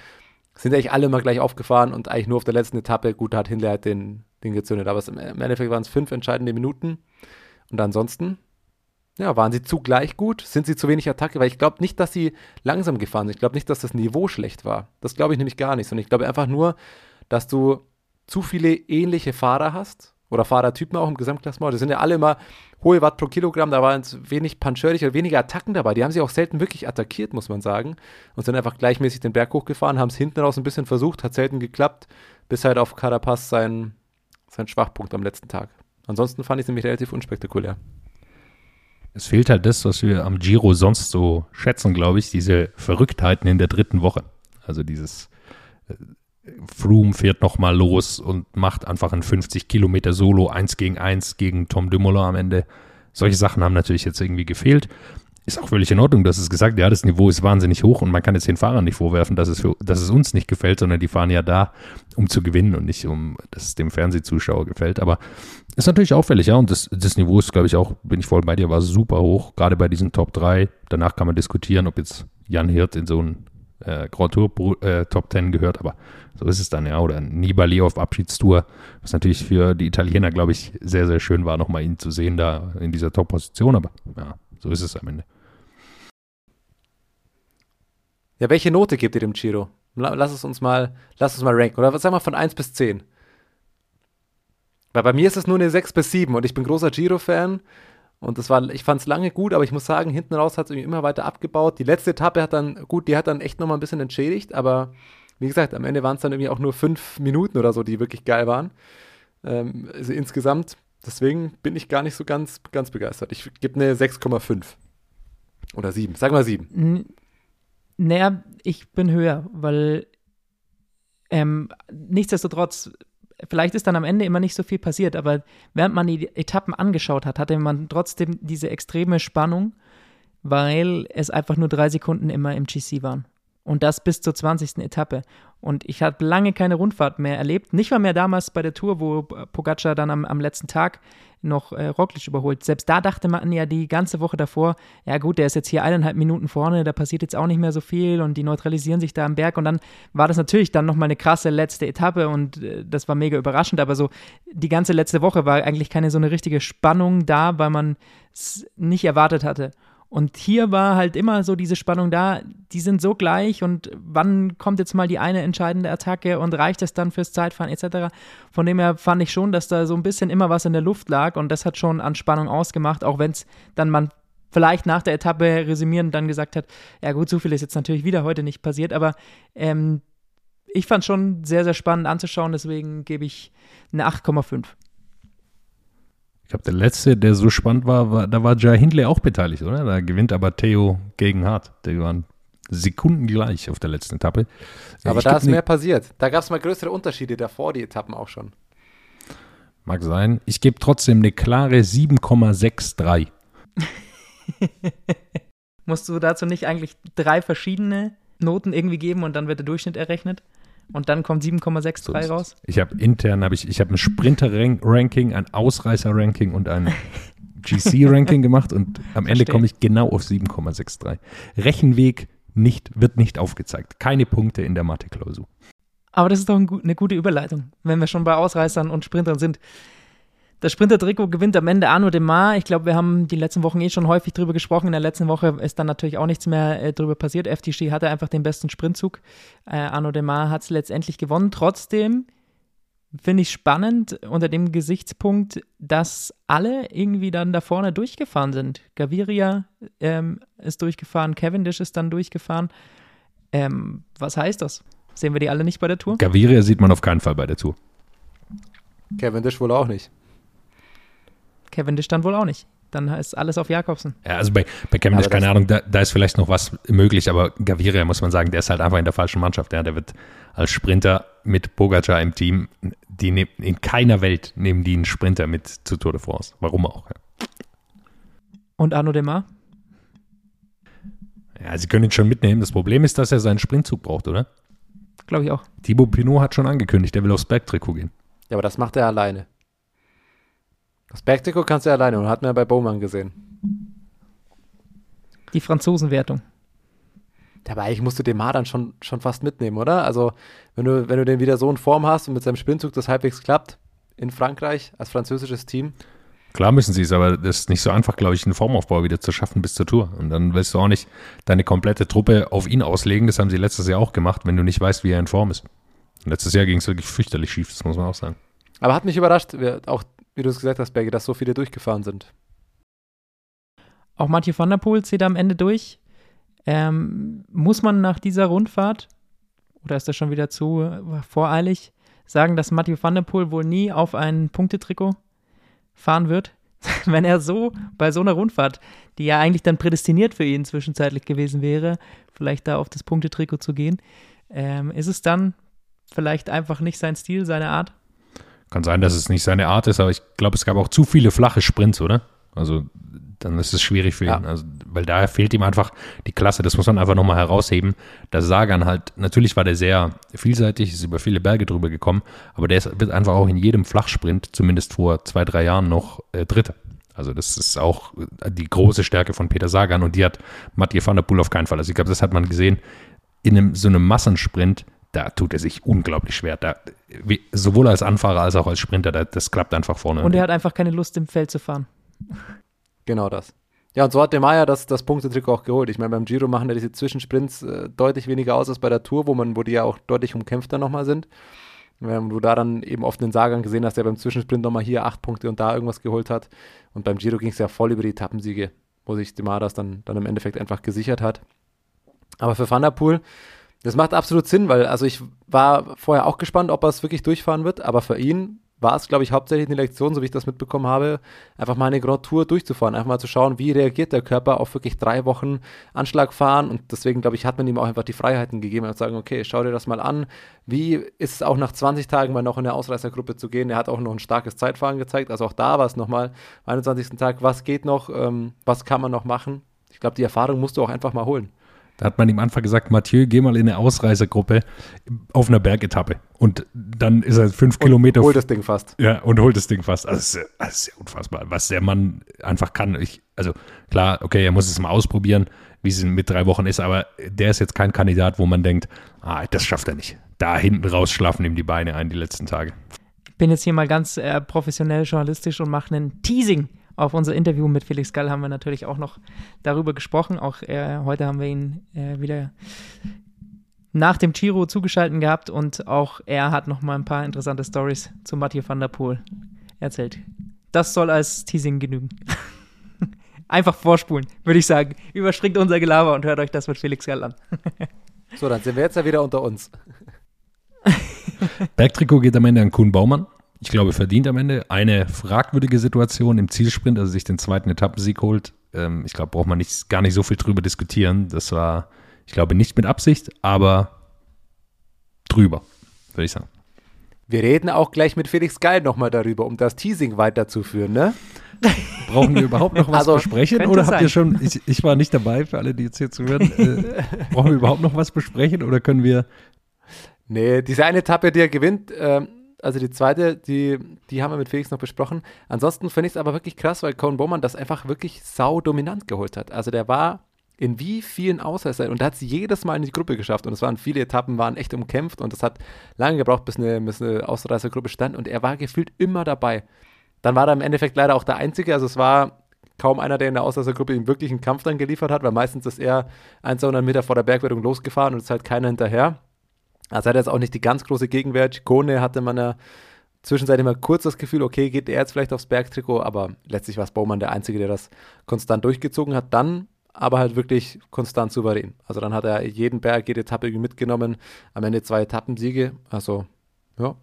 sind eigentlich alle mal gleich aufgefahren und eigentlich nur auf der letzten Etappe, gut, da hat Hindley halt den, den gezündet, aber im Endeffekt waren es fünf entscheidende Minuten und ansonsten, ja, waren sie zu gleich gut, sind sie zu wenig Attacke, weil ich glaube nicht, dass sie langsam gefahren sind, ich glaube nicht, dass das Niveau schlecht war, das glaube ich nämlich gar nicht, sondern ich glaube einfach nur, dass du zu viele ähnliche Fahrer hast oder Fahrertypen auch im Gesamtklassement, die sind ja alle immer hohe Watt pro Kilogramm, da waren es wenig puncheurig oder weniger Attacken dabei. Die haben sich auch selten wirklich attackiert, muss man sagen. Und sind einfach gleichmäßig den Berg hochgefahren, haben es hinten raus ein bisschen versucht, hat selten geklappt, bis halt auf Carapaz sein, sein Schwachpunkt am letzten Tag. Ansonsten fand ich es nämlich relativ unspektakulär. Es fehlt halt das, was wir am Giro sonst so schätzen, glaube ich, diese Verrücktheiten in der dritten Woche. Also dieses äh, Froome fährt nochmal los und macht einfach ein 50 Kilometer Solo 1 gegen 1 gegen Tom Dumoulin am Ende. Solche Sachen haben natürlich jetzt irgendwie gefehlt. Ist auch völlig in Ordnung, dass es gesagt, ja, das Niveau ist wahnsinnig hoch und man kann jetzt den Fahrern nicht vorwerfen, dass es, für, dass es uns nicht gefällt, sondern die fahren ja da, um zu gewinnen und nicht um, dass es dem Fernsehzuschauer gefällt. Aber ist natürlich auffällig, ja, und das, das Niveau ist, glaube ich, auch, bin ich voll bei dir, war super hoch, gerade bei diesen Top 3. Danach kann man diskutieren, ob jetzt Jan Hirt in so ein äh, Grand Tour äh, Top 10 gehört, aber so ist es dann ja. Oder Nibali auf Abschiedstour, was natürlich für die Italiener, glaube ich, sehr, sehr schön war, nochmal ihn zu sehen da in dieser Top-Position, aber ja, so ist es am Ende. Ja, welche Note gebt ihr dem Giro? Lass es uns mal, lass uns mal ranken. Oder was sagen wir von 1 bis 10? Weil bei mir ist es nur eine 6 bis 7 und ich bin großer Giro-Fan Und das war, ich fand es lange gut, aber ich muss sagen, hinten raus hat es irgendwie immer weiter abgebaut. Die letzte Etappe hat dann, gut, die hat dann echt nochmal ein bisschen entschädigt, aber wie gesagt, am Ende waren es dann irgendwie auch nur fünf Minuten oder so, die wirklich geil waren. Ähm, also insgesamt, deswegen bin ich gar nicht so ganz, ganz begeistert. Ich gebe eine 6,5 oder 7. Sag mal 7. Naja, ich bin höher, weil ähm, nichtsdestotrotz vielleicht ist dann am Ende immer nicht so viel passiert, aber während man die Etappen angeschaut hat, hatte man trotzdem diese extreme Spannung, weil es einfach nur drei Sekunden immer im GC waren. Und das bis zur 20. Etappe. Und ich habe lange keine Rundfahrt mehr erlebt. Nicht mal mehr damals bei der Tour, wo Pogacar dann am, am letzten Tag noch äh, Roglic überholt. Selbst da dachte man ja die ganze Woche davor, ja gut, der ist jetzt hier eineinhalb Minuten vorne, da passiert jetzt auch nicht mehr so viel und die neutralisieren sich da am Berg. Und dann war das natürlich dann nochmal eine krasse letzte Etappe und äh, das war mega überraschend. Aber so die ganze letzte Woche war eigentlich keine so eine richtige Spannung da, weil man es nicht erwartet hatte. Und hier war halt immer so diese Spannung da, die sind so gleich und wann kommt jetzt mal die eine entscheidende Attacke und reicht es dann fürs Zeitfahren etc. Von dem her fand ich schon, dass da so ein bisschen immer was in der Luft lag und das hat schon an Spannung ausgemacht, auch wenn es dann man vielleicht nach der Etappe resümierend dann gesagt hat, ja gut, so viel ist jetzt natürlich wieder heute nicht passiert, aber ähm, ich fand schon sehr, sehr spannend anzuschauen, deswegen gebe ich eine 8,5. Ich glaube, der letzte, der so spannend war, war da war Jai Hindley auch beteiligt, oder? Da gewinnt aber Theo gegen Hart. Die waren sekundengleich auf der letzten Etappe. Aber ich da ist mehr passiert. Da gab es mal größere Unterschiede davor, die Etappen auch schon. Mag sein. Ich gebe trotzdem eine klare 7,63. Musst du dazu nicht eigentlich drei verschiedene Noten irgendwie geben und dann wird der Durchschnitt errechnet? Und dann kommt 7,63 so raus. Ich habe intern habe ich, ich habe ein Sprinter-Ranking, ein Ausreißer-Ranking und ein GC-Ranking gemacht und am Ende komme ich genau auf 7,63. Rechenweg nicht, wird nicht aufgezeigt. Keine Punkte in der Mathe-Klausur. Aber das ist doch ein, eine gute Überleitung, wenn wir schon bei Ausreißern und Sprintern sind. Das Sprinter-Trikot gewinnt am Ende Arno Demar. Ich glaube, wir haben die letzten Wochen eh schon häufig drüber gesprochen. In der letzten Woche ist dann natürlich auch nichts mehr äh, drüber passiert. FTG hatte einfach den besten Sprintzug. Äh, Arno Demar hat es letztendlich gewonnen. Trotzdem finde ich spannend unter dem Gesichtspunkt, dass alle irgendwie dann da vorne durchgefahren sind. Gaviria ähm, ist durchgefahren, Cavendish ist dann durchgefahren. Ähm, was heißt das? Sehen wir die alle nicht bei der Tour? Gaviria sieht man auf keinen Fall bei der Tour. Cavendish wohl auch nicht. Cavendish dann wohl auch nicht. Dann ist alles auf Jakobsen. Ja, also bei, bei Cavendish, keine Ahnung, da, da, ist vielleicht noch was möglich, aber Gaviria, muss man sagen, der ist halt einfach in der falschen Mannschaft. Ja. Der wird als Sprinter mit Pogacar im Team, die ne, in keiner Welt nehmen die einen Sprinter mit zu Tour de France. Warum auch? Ja. Und Arno Demar? Ja, sie können ihn schon mitnehmen. Das Problem ist, dass er seinen Sprintzug braucht, oder? Glaube ich auch. Thibaut Pinot hat schon angekündigt, der will aufs Bergtrikot gehen. Ja, aber das macht er alleine. Das Bergtrikot kannst du ja alleine und hat man ja bei Bowman gesehen. Die Franzosenwertung. Dabei eigentlich musst du den Mar dann schon, schon fast mitnehmen, oder? Also, wenn du, wenn du den wieder so in Form hast und mit seinem Sprintzug das halbwegs klappt, in Frankreich als französisches Team. Klar müssen sie es, aber das ist nicht so einfach, glaube ich, einen Formaufbau wieder zu schaffen bis zur Tour. Und dann willst du auch nicht deine komplette Truppe auf ihn auslegen. Das haben sie letztes Jahr auch gemacht, wenn du nicht weißt, wie er in Form ist. Und letztes Jahr ging es wirklich fürchterlich schief, das muss man auch sagen. Aber hat mich überrascht, auch wie du es gesagt hast, Berge, dass so viele durchgefahren sind. Auch Mathieu van der Poel zieht am Ende durch. Ähm, muss man nach dieser Rundfahrt, oder ist das schon wieder zu äh, voreilig, sagen, dass Mathieu van der Poel wohl nie auf ein Punktetrikot fahren wird? Wenn er so bei so einer Rundfahrt, die ja eigentlich dann prädestiniert für ihn zwischenzeitlich gewesen wäre, vielleicht da auf das Punktetrikot zu gehen, ähm, ist es dann vielleicht einfach nicht sein Stil, seine Art? Kann sein, dass es nicht seine Art ist, aber ich glaube, es gab auch zu viele flache Sprints, oder? Also dann ist es schwierig für ihn. Ja. Also, weil daher fehlt ihm einfach die Klasse. Das muss man einfach nochmal herausheben. Der Sagan halt, natürlich war der sehr vielseitig, ist über viele Berge drüber gekommen, aber der ist, wird einfach auch in jedem Flachsprint, zumindest vor zwei, drei Jahren noch äh, Dritter. Also das ist auch die große Stärke von Peter Sagan und die hat Mathieu van der Poel auf keinen Fall. Also ich glaube, das hat man gesehen. In einem, so einem Massensprint da tut er sich unglaublich schwer. Da, wie, sowohl als Anfahrer als auch als Sprinter, da, das klappt einfach vorne. Und er hat einfach keine Lust, im Feld zu fahren. Genau das. Ja, und so hat der Maya das, das Punktetrikot auch geholt. Ich meine, beim Giro machen ja diese Zwischensprints äh, deutlich weniger aus als bei der Tour, wo man, wo die ja auch deutlich umkämpfter nochmal sind. Ähm, du da dann eben oft den Sagan gesehen hast, der beim Zwischensprint nochmal hier acht Punkte und da irgendwas geholt hat. Und beim Giro ging es ja voll über die Etappensiege, wo sich Demaras dann, dann im Endeffekt einfach gesichert hat. Aber für Van der Poel, das macht absolut Sinn, weil also ich war vorher auch gespannt, ob er es wirklich durchfahren wird, aber für ihn war es, glaube ich, hauptsächlich eine Lektion, so wie ich das mitbekommen habe, einfach mal eine Grand Tour durchzufahren, einfach mal zu schauen, wie reagiert der Körper auf wirklich drei Wochen Anschlag fahren und deswegen, glaube ich, hat man ihm auch einfach die Freiheiten gegeben und sagen, okay, schau dir das mal an, wie ist es auch nach 20 Tagen mal noch in der Ausreißergruppe zu gehen, er hat auch noch ein starkes Zeitfahren gezeigt, also auch da war es nochmal, am 21. Tag, was geht noch, ähm, was kann man noch machen, ich glaube, die Erfahrung musst du auch einfach mal holen. Da hat man ihm Anfang gesagt, Mathieu, geh mal in eine Ausreisergruppe auf einer Bergetappe. Und dann ist er fünf und Kilometer. Holt das Ding fast. Ja, und holt das Ding fast. Also, das ist ja unfassbar, was der Mann einfach kann. Ich, also klar, okay, er muss es mal ausprobieren, wie es mit drei Wochen ist, aber der ist jetzt kein Kandidat, wo man denkt, ah, das schafft er nicht. Da hinten raus schlafen ihm die Beine ein die letzten Tage. Ich bin jetzt hier mal ganz äh, professionell journalistisch und mache einen Teasing auf unser Interview mit Felix Gall haben wir natürlich auch noch darüber gesprochen. Auch äh, heute haben wir ihn äh, wieder nach dem Giro zugeschaltet gehabt und auch er hat noch mal ein paar interessante Stories zu Mathieu van der Poel erzählt. Das soll als Teasing genügen. Einfach vorspulen, würde ich sagen. Überspringt unser Gelaber und hört euch das mit Felix Gall an. so, dann sind wir jetzt ja wieder unter uns. Bergtrikot geht am Ende an Kuhn Baumann ich glaube, verdient am Ende. Eine fragwürdige Situation im Zielsprint, also sich den zweiten Etappensieg holt. Ähm, ich glaube, braucht man nicht, gar nicht so viel drüber diskutieren. Das war, ich glaube, nicht mit Absicht, aber drüber, würde ich sagen. Wir reden auch gleich mit Felix Geil nochmal darüber, um das Teasing weiterzuführen, ne? Brauchen wir überhaupt noch was also, besprechen? Oder habt sein. ihr schon, ich, ich, war nicht dabei, für alle, die jetzt hier zuhören, äh, brauchen wir überhaupt noch was besprechen oder können wir. Nee, diese eine Etappe, die er gewinnt, ähm, also die zweite, die, die haben wir mit Felix noch besprochen. Ansonsten finde ich es aber wirklich krass, weil Cohen Bowman das einfach wirklich sau dominant geholt hat. Also der war in wie vielen Ausreißern und hat es jedes Mal in die Gruppe geschafft und es waren viele Etappen, waren echt umkämpft und es hat lange gebraucht, bis eine, bis eine Ausreißergruppe stand und er war gefühlt immer dabei. Dann war er im Endeffekt leider auch der Einzige, also es war kaum einer, der in der Ausreißergruppe ihm wirklich einen Kampf dann geliefert hat, weil meistens ist er 100 Meter vor der Bergwertung losgefahren und ist halt keiner hinterher. Also hat er jetzt auch nicht die ganz große Gegenwehr. Kone hatte man ja zwischenzeitlich mal kurz das Gefühl, okay, geht er jetzt vielleicht aufs Bergtrikot, aber letztlich war es Bowman der Einzige, der das konstant durchgezogen hat. Dann aber halt wirklich konstant souverän. Also dann hat er jeden Berg, jede Etappe irgendwie mitgenommen. Am Ende zwei Etappensiege. Also, ja.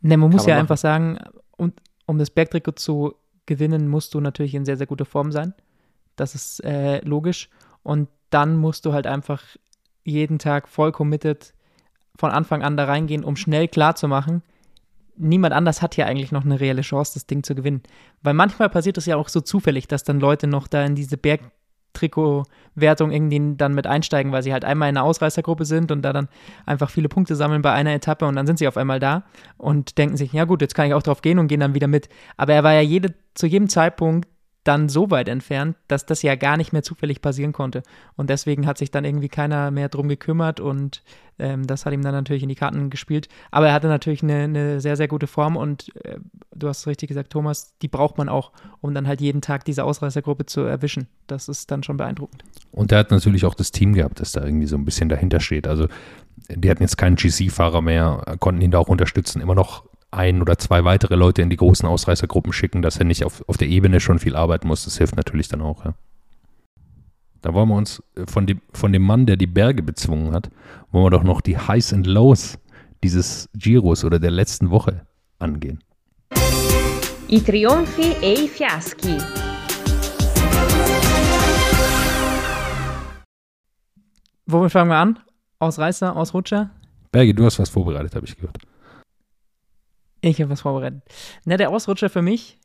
Ne, man muss ja machen. einfach sagen, um, um das Bergtrikot zu gewinnen, musst du natürlich in sehr, sehr guter Form sein. Das ist äh, logisch. Und dann musst du halt einfach jeden Tag voll committed von Anfang an da reingehen, um schnell klar zu machen, niemand anders hat hier eigentlich noch eine reelle Chance, das Ding zu gewinnen. Weil manchmal passiert es ja auch so zufällig, dass dann Leute noch da in diese Bergtrikot-Wertung irgendwie dann mit einsteigen, weil sie halt einmal in einer Ausreißergruppe sind und da dann einfach viele Punkte sammeln bei einer Etappe und dann sind sie auf einmal da und denken sich, ja gut, jetzt kann ich auch drauf gehen und gehen dann wieder mit. Aber er war ja jede, zu jedem Zeitpunkt dann so weit entfernt, dass das ja gar nicht mehr zufällig passieren konnte. Und deswegen hat sich dann irgendwie keiner mehr drum gekümmert und ähm, das hat ihm dann natürlich in die Karten gespielt. Aber er hatte natürlich eine, eine sehr, sehr gute Form und äh, du hast es richtig gesagt, Thomas, die braucht man auch, um dann halt jeden Tag diese Ausreißergruppe zu erwischen. Das ist dann schon beeindruckend. Und er hat natürlich auch das Team gehabt, das da irgendwie so ein bisschen dahinter steht. Also die hatten jetzt keinen GC-Fahrer mehr, konnten ihn da auch unterstützen. Immer noch ein oder zwei weitere Leute in die großen Ausreißergruppen schicken, dass er nicht auf, auf der Ebene schon viel arbeiten muss. Das hilft natürlich dann auch. Ja. Da wollen wir uns äh, von dem, von dem Mann, der die Berge bezwungen hat, wollen wir doch noch die Highs and Lows dieses Giros oder der letzten Woche angehen. I trionfi e i fiaschi. Womit fangen wir an? Ausreißer, Ausrutscher? Berge, du hast was vorbereitet, habe ich gehört. Ich habe was vorbereitet. Na, der Ausrutscher für mich,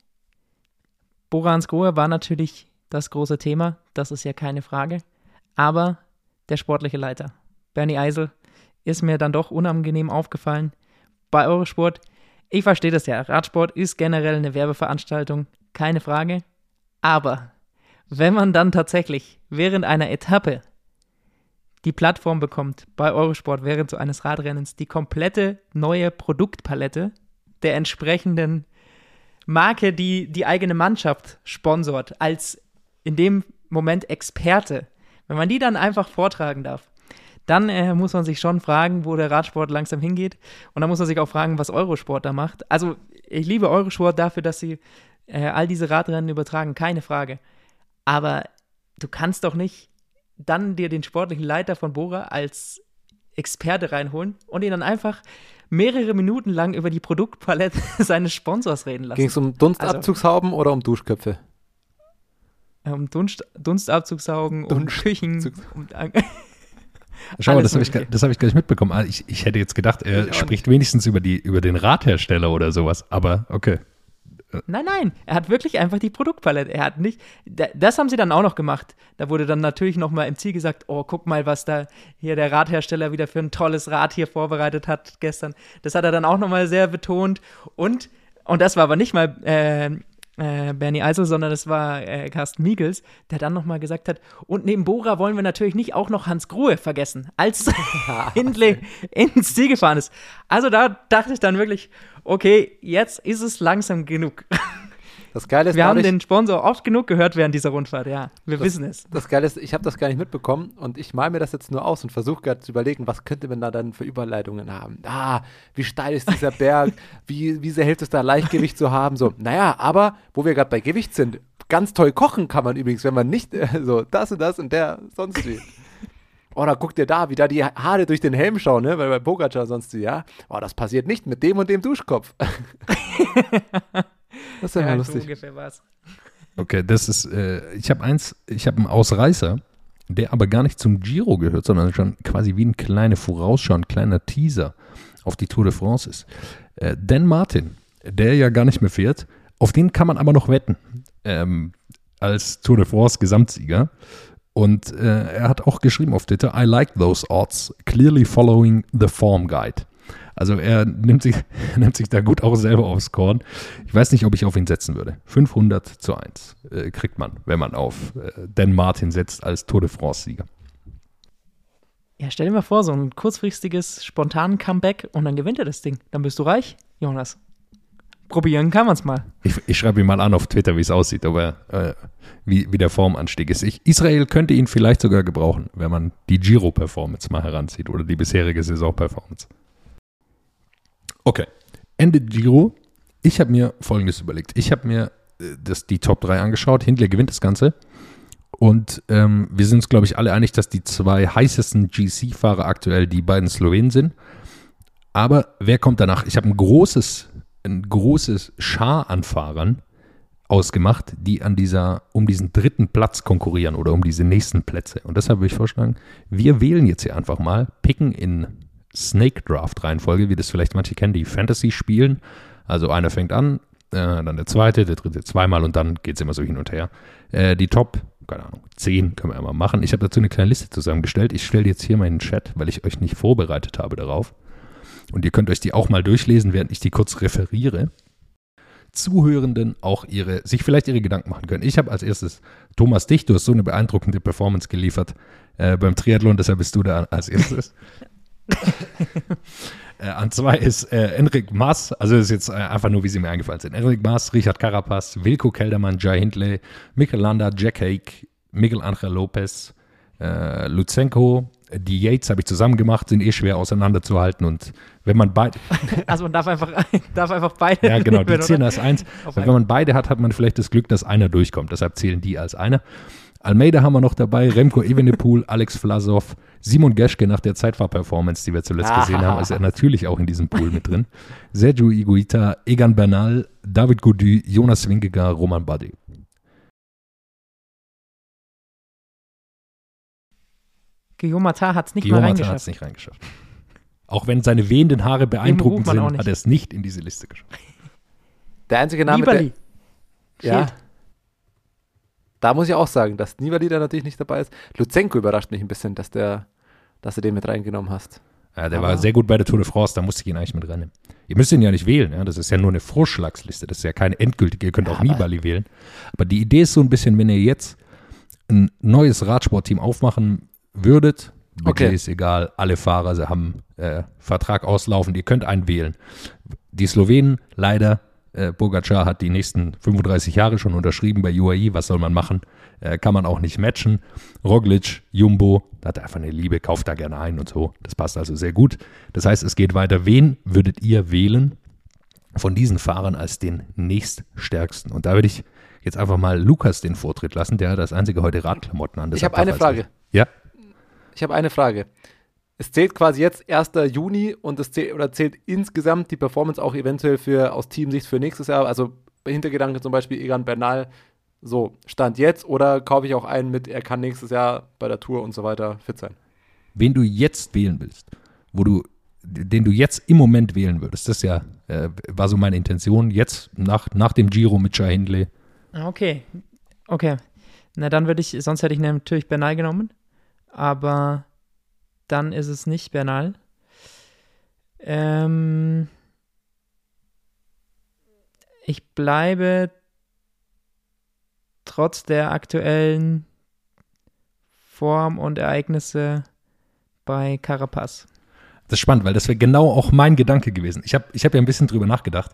Borans Grohe war natürlich das große Thema, das ist ja keine Frage. Aber der sportliche Leiter, Bernie Eisel, ist mir dann doch unangenehm aufgefallen. Bei Eurosport, ich verstehe das ja, Radsport ist generell eine Werbeveranstaltung, keine Frage. Aber wenn man dann tatsächlich während einer Etappe die Plattform bekommt, bei Eurosport während so eines Radrennens die komplette neue Produktpalette der entsprechenden Marke, die die eigene Mannschaft sponsort, als in dem Moment Experte, wenn man die dann einfach vortragen darf, dann äh, muss man sich schon fragen, wo der Radsport langsam hingeht. Und dann muss man sich auch fragen, was Eurosport da macht. Also ich liebe Eurosport dafür, dass sie äh, all diese Radrennen übertragen, keine Frage. Aber du kannst doch nicht dann dir den sportlichen Leiter von Bora als Experte reinholen und ihn dann einfach mehrere Minuten lang über die Produktpalette seines Sponsors reden lassen. Ging es um Dunstabzugshauben also, oder um Duschköpfe? Um Dunst, Dunstabzugshauben, um Dunst Küchen. Um, Schau mal, das habe ich, hab ich gar nicht mitbekommen. Ah, ich, ich hätte jetzt gedacht, er spricht wenigstens über, die, über den Radhersteller oder sowas, aber okay. Nein, nein, er hat wirklich einfach die Produktpalette. Er hat nicht, das haben sie dann auch noch gemacht. Da wurde dann natürlich noch mal im Ziel gesagt, oh, guck mal, was da hier der Radhersteller wieder für ein tolles Rad hier vorbereitet hat gestern. Das hat er dann auch noch mal sehr betont. Und, und das war aber nicht mal äh, äh, Bernie Eisel, sondern es war äh, Carsten Miegels, der dann nochmal gesagt hat, und neben Bora wollen wir natürlich nicht auch noch Hans Grohe vergessen, als Hindley ins Ziel gefahren ist. Also da dachte ich dann wirklich, okay, jetzt ist es langsam genug. Das Geile ist, wir haben den Sponsor oft genug gehört während dieser Rundfahrt, ja. Wir das, wissen es. Das Geile ist, ich habe das gar nicht mitbekommen und ich male mir das jetzt nur aus und versuche gerade zu überlegen, was könnte man da dann für Überleitungen haben. Ah, wie steil ist dieser Berg? wie, wie sehr hilft es da, Leichtgewicht zu haben? So, naja, aber wo wir gerade bei Gewicht sind, ganz toll kochen kann man übrigens, wenn man nicht äh, so das und das und der sonst wie. Oder oh, guck dir da, wie da die Haare durch den Helm schauen, ne? Weil bei Bogacar sonst, ja, oh, das passiert nicht mit dem und dem Duschkopf. Das ist ja, ja lustig. So ungefähr was. Okay, das ist, äh, ich habe eins, ich habe einen Ausreißer, der aber gar nicht zum Giro gehört, sondern schon quasi wie ein kleiner Vorausschau, ein kleiner Teaser auf die Tour de France ist. Äh, Dan Martin, der ja gar nicht mehr fährt, auf den kann man aber noch wetten. Ähm, als Tour de France Gesamtsieger. Und äh, er hat auch geschrieben auf Twitter, I like those odds, clearly following the form guide. Also er nimmt sich, nimmt sich da gut auch selber aufs Korn. Ich weiß nicht, ob ich auf ihn setzen würde. 500 zu 1 äh, kriegt man, wenn man auf äh, Dan Martin setzt als Tour de France-Sieger. Ja, stell dir mal vor, so ein kurzfristiges, spontanen Comeback und dann gewinnt er das Ding. Dann bist du reich, Jonas. Probieren kann man es mal. Ich, ich schreibe ihm mal an auf Twitter, wie es aussieht, ob er, äh, wie, wie der Formanstieg ist. Ich, Israel könnte ihn vielleicht sogar gebrauchen, wenn man die Giro-Performance mal heranzieht oder die bisherige Saison-Performance. Okay. Ende Giro. Ich habe mir Folgendes überlegt. Ich habe mir äh, das, die Top 3 angeschaut. Hindley gewinnt das Ganze. Und ähm, wir sind uns, glaube ich, alle einig, dass die zwei heißesten GC-Fahrer aktuell die beiden Slowenen sind. Aber wer kommt danach? Ich habe ein großes, ein großes Schar an Fahrern ausgemacht, die an dieser, um diesen dritten Platz konkurrieren oder um diese nächsten Plätze. Und deshalb würde ich vorschlagen, wir wählen jetzt hier einfach mal, picken in Snake Draft Reihenfolge, wie das vielleicht manche kennen, die Fantasy spielen. Also einer fängt an, äh, dann der zweite, der dritte zweimal und dann geht es immer so hin und her. Äh, die Top, keine Ahnung, zehn können wir immer machen. Ich habe dazu eine kleine Liste zusammengestellt. Ich stelle jetzt hier mal in den Chat, weil ich euch nicht vorbereitet habe darauf. Und ihr könnt euch die auch mal durchlesen, während ich die kurz referiere. Zuhörenden auch ihre, sich vielleicht ihre Gedanken machen können. Ich habe als erstes Thomas Dich, du hast so eine beeindruckende Performance geliefert äh, beim Triathlon, deshalb bist du da als erstes. äh, an zwei ist äh, Enric Maas, also das ist jetzt äh, einfach nur, wie sie mir eingefallen sind. Enric Maas, Richard Carapaz, Wilko Keldermann, Jai Hindley, Mikel Landa, Jack Hake, Miguel Angel Lopez, äh, Luzenko, die Yates habe ich zusammen gemacht, sind eh schwer auseinanderzuhalten und wenn man beide. Also man darf einfach, darf einfach beide. Ja, genau, die zählen als eins. Wenn man beide hat, hat man vielleicht das Glück, dass einer durchkommt. Deshalb zählen die als einer. Almeida haben wir noch dabei, Remco Evenepoel, Alex Vlasov, Simon Geschke nach der Zeitfahrperformance, die wir zuletzt gesehen haben, ist er natürlich auch in diesem Pool mit drin. Sergio Iguita, Egan Bernal, David Gaudu, Jonas Winkegar, Roman Badi. Guillaume Matar hat es nicht Guillaume mal reingeschafft. hat es nicht reingeschafft. Auch wenn seine wehenden Haare beeindruckend sind, hat er es nicht in diese Liste geschafft. Der einzige Name, Nibali. der... Ja, da muss ich auch sagen, dass Nibali da natürlich nicht dabei ist. Luzenko überrascht mich ein bisschen, dass, der, dass du den mit reingenommen hast. Ja, der Aber war sehr gut bei der Tour de France, da musste ich ihn eigentlich mit rennen. Ihr müsst ihn ja nicht wählen, ja? das ist ja nur eine Vorschlagsliste, das ist ja keine endgültige, ihr könnt ja, auch Nibali wählen. Aber die Idee ist so ein bisschen, wenn ihr jetzt ein neues Radsportteam aufmachen würdet, Budget okay. ist egal, alle Fahrer sie haben äh, Vertrag auslaufen, ihr könnt einen wählen. Die Slowenen leider Äh, Bogacar hat die nächsten 35 Jahre schon unterschrieben bei UAE. Was soll man machen? Äh, kann man auch nicht matchen. Roglic, Jumbo, hat einfach eine Liebe, kauft da gerne ein und so. Das passt also sehr gut. Das heißt, es geht weiter. Wen würdet ihr wählen von diesen Fahrern als den nächststärksten? Und da würde ich jetzt einfach mal Lukas den Vortritt lassen. Der hat das einzige heute Radklamotten an. ich habe eine Frage. Ja. Ich habe eine Frage. Es zählt quasi jetzt 1. Juni und es zählt, oder zählt insgesamt die Performance auch eventuell für aus Teamsicht für nächstes Jahr. Also Hintergedanke zum Beispiel Egan Bernal, so Stand jetzt oder kaufe ich auch einen mit, er kann nächstes Jahr bei der Tour und so weiter fit sein. Wen du jetzt wählen willst, wo du, den du jetzt im Moment wählen würdest, das ja, äh, war so meine Intention, jetzt nach, nach dem Giro mit Jai Hindley. Ah, okay, okay. Na dann würde ich, sonst hätte ich natürlich Bernal genommen aber dann ist es nicht Bernal. Ähm, ich bleibe trotz der aktuellen Form und Ereignisse bei Carapaz. Das ist spannend, weil das wäre genau auch mein Gedanke gewesen. Ich habe ich hab ja ein bisschen drüber nachgedacht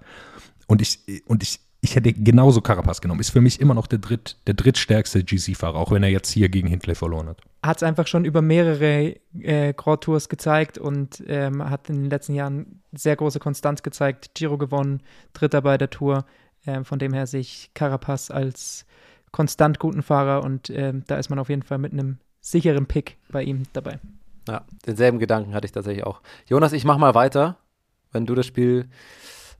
und ich, und ich ich hätte genauso Carapaz genommen. Ist für mich immer noch der, dritt, der drittstärkste GC-Fahrer, auch wenn er jetzt hier gegen Hindley verloren hat. Hat es einfach schon über mehrere äh, Grand Tours gezeigt und ähm, hat in den letzten Jahren sehr große Konstanz gezeigt. Giro gewonnen, Dritter bei der Tour. Ähm, von dem her sehe ich Carapaz als konstant guten Fahrer und ähm, da ist man auf jeden Fall mit einem sicheren Pick bei ihm dabei. Ja, denselben Gedanken hatte ich tatsächlich auch. Jonas, ich mach mal weiter, wenn du das Spiel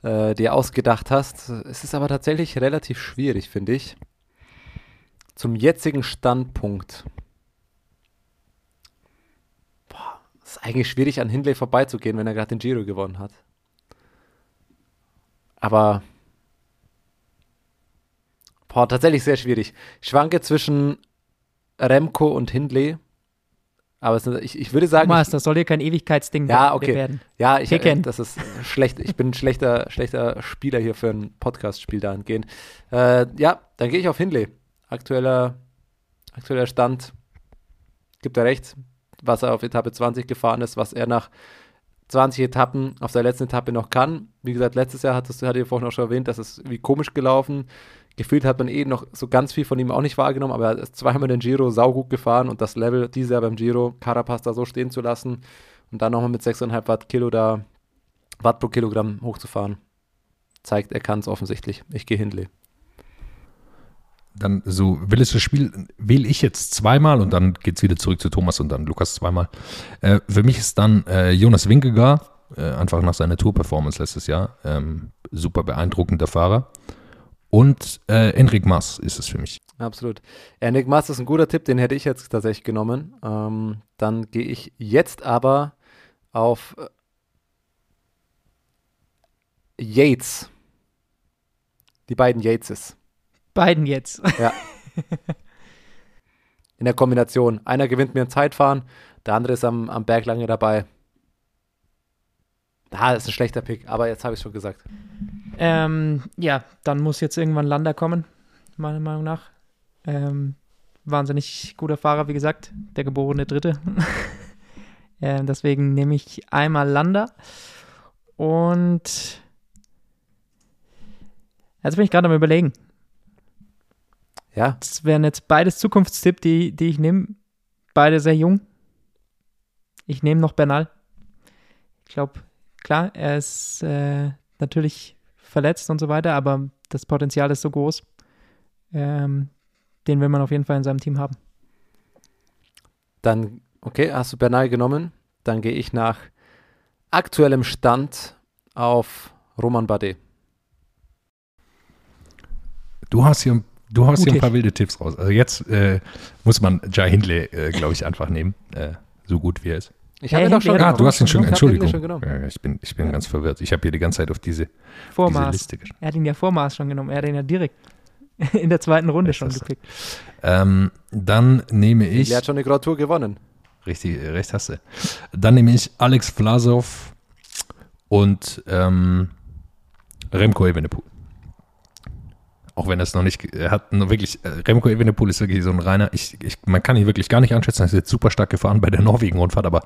äh, dir ausgedacht hast. Es ist aber tatsächlich relativ schwierig, finde ich. Zum jetzigen Standpunkt. Boah, ist eigentlich schwierig, an Hindley vorbeizugehen, wenn er gerade den Giro gewonnen hat. Aber boah, tatsächlich sehr schwierig. Ich schwanke zwischen Remco und Hindley. Aber es, ich, ich würde sagen. Thomas, das soll hier kein Ewigkeitsding ja, okay. werden. Ja, ich, äh, das ist schlecht. Ich bin ein schlechter, schlechter Spieler hier für ein Podcast-Spiel dahingehend. Äh, ja, dann gehe ich auf Hindley. Aktueller, aktueller Stand gibt er recht, was er auf Etappe 20 gefahren ist, was er nach 20 Etappen auf der letzten Etappe noch kann. Wie gesagt, letztes Jahr hattest du, hatte ich vorhin auch schon erwähnt, dass es wie komisch gelaufen gefühlt hat man eh noch so ganz viel von ihm auch nicht wahrgenommen, aber er ist zweimal den Giro saugut gefahren und das Level dieses Jahr beim Giro, Carapaz da so stehen zu lassen und dann nochmal mit 6,5 Watt Kilo da, Watt pro Kilogramm hochzufahren, zeigt, er kann es offensichtlich. Ich gehe Hindley. Dann so will es das Spiel, wähle ich jetzt zweimal und dann geht es wieder zurück zu Thomas und dann Lukas zweimal. Äh, für mich ist dann äh, Jonas Winkegar, äh, einfach nach seiner Tour-Performance letztes Jahr, ähm, super beeindruckender Fahrer. Und äh, Enric Mas ist es für mich. Absolut. Enric Mas ist ein guter Tipp, den hätte ich jetzt tatsächlich genommen. Ähm, dann gehe ich jetzt aber auf äh, Yates. Die beiden Yateses. Beiden jetzt. Ja. In der Kombination. Einer gewinnt mir ein Zeitfahren, der andere ist am, am Berg lange dabei. Da ist ein schlechter Pick, aber jetzt habe ich es schon gesagt. Ähm, ja, dann muss jetzt irgendwann Landa kommen, meiner Meinung nach. Ähm, wahnsinnig guter Fahrer, wie gesagt, der geborene Dritte. ähm, deswegen nehme ich einmal Landa. Und jetzt bin ich gerade am Überlegen. Ja. Das wären jetzt beides Zukunftstipp, die, die ich nehme. Beide sehr jung. Ich nehme noch Bernal. Ich glaube, klar, er ist äh, natürlich verletzt und so weiter, aber das Potenzial ist so groß. Ähm, den will man auf jeden Fall in seinem Team haben. Dann, okay, hast du Bernal genommen. Dann gehe ich nach aktuellem Stand auf Roman Bade. Du hast hier, du hast hier ein paar wilde Tipps raus. Also jetzt äh, muss man Jai Hindley, äh, glaube ich, einfach nehmen. Äh, so gut wie er ist. Ich habe ihn doch schon genommen. Ah, du hast ihn schon, Entschuldigung. Schon ja, ich bin, ich bin ja. ganz verwirrt. Ich habe hier die ganze Zeit auf diese, Vormaß. diese Liste geschaut. Er hat ihn ja Vormaß schon genommen. Er hat ihn ja direkt in der zweiten Runde Echt, schon gepickt. Ähm, dann nehme ich. Er hat schon eine Grand Tour gewonnen. Richtig, recht hast du. Dann nehme ich Alex Vlasov und ähm, Remco Evenepoel. Auch wenn er es noch nicht, er hat nur wirklich, äh, Remco Evenepoel ist wirklich so ein reiner, ich, ich, man kann ihn wirklich gar nicht einschätzen, er ist jetzt super stark gefahren bei der Norwegen-Rundfahrt, aber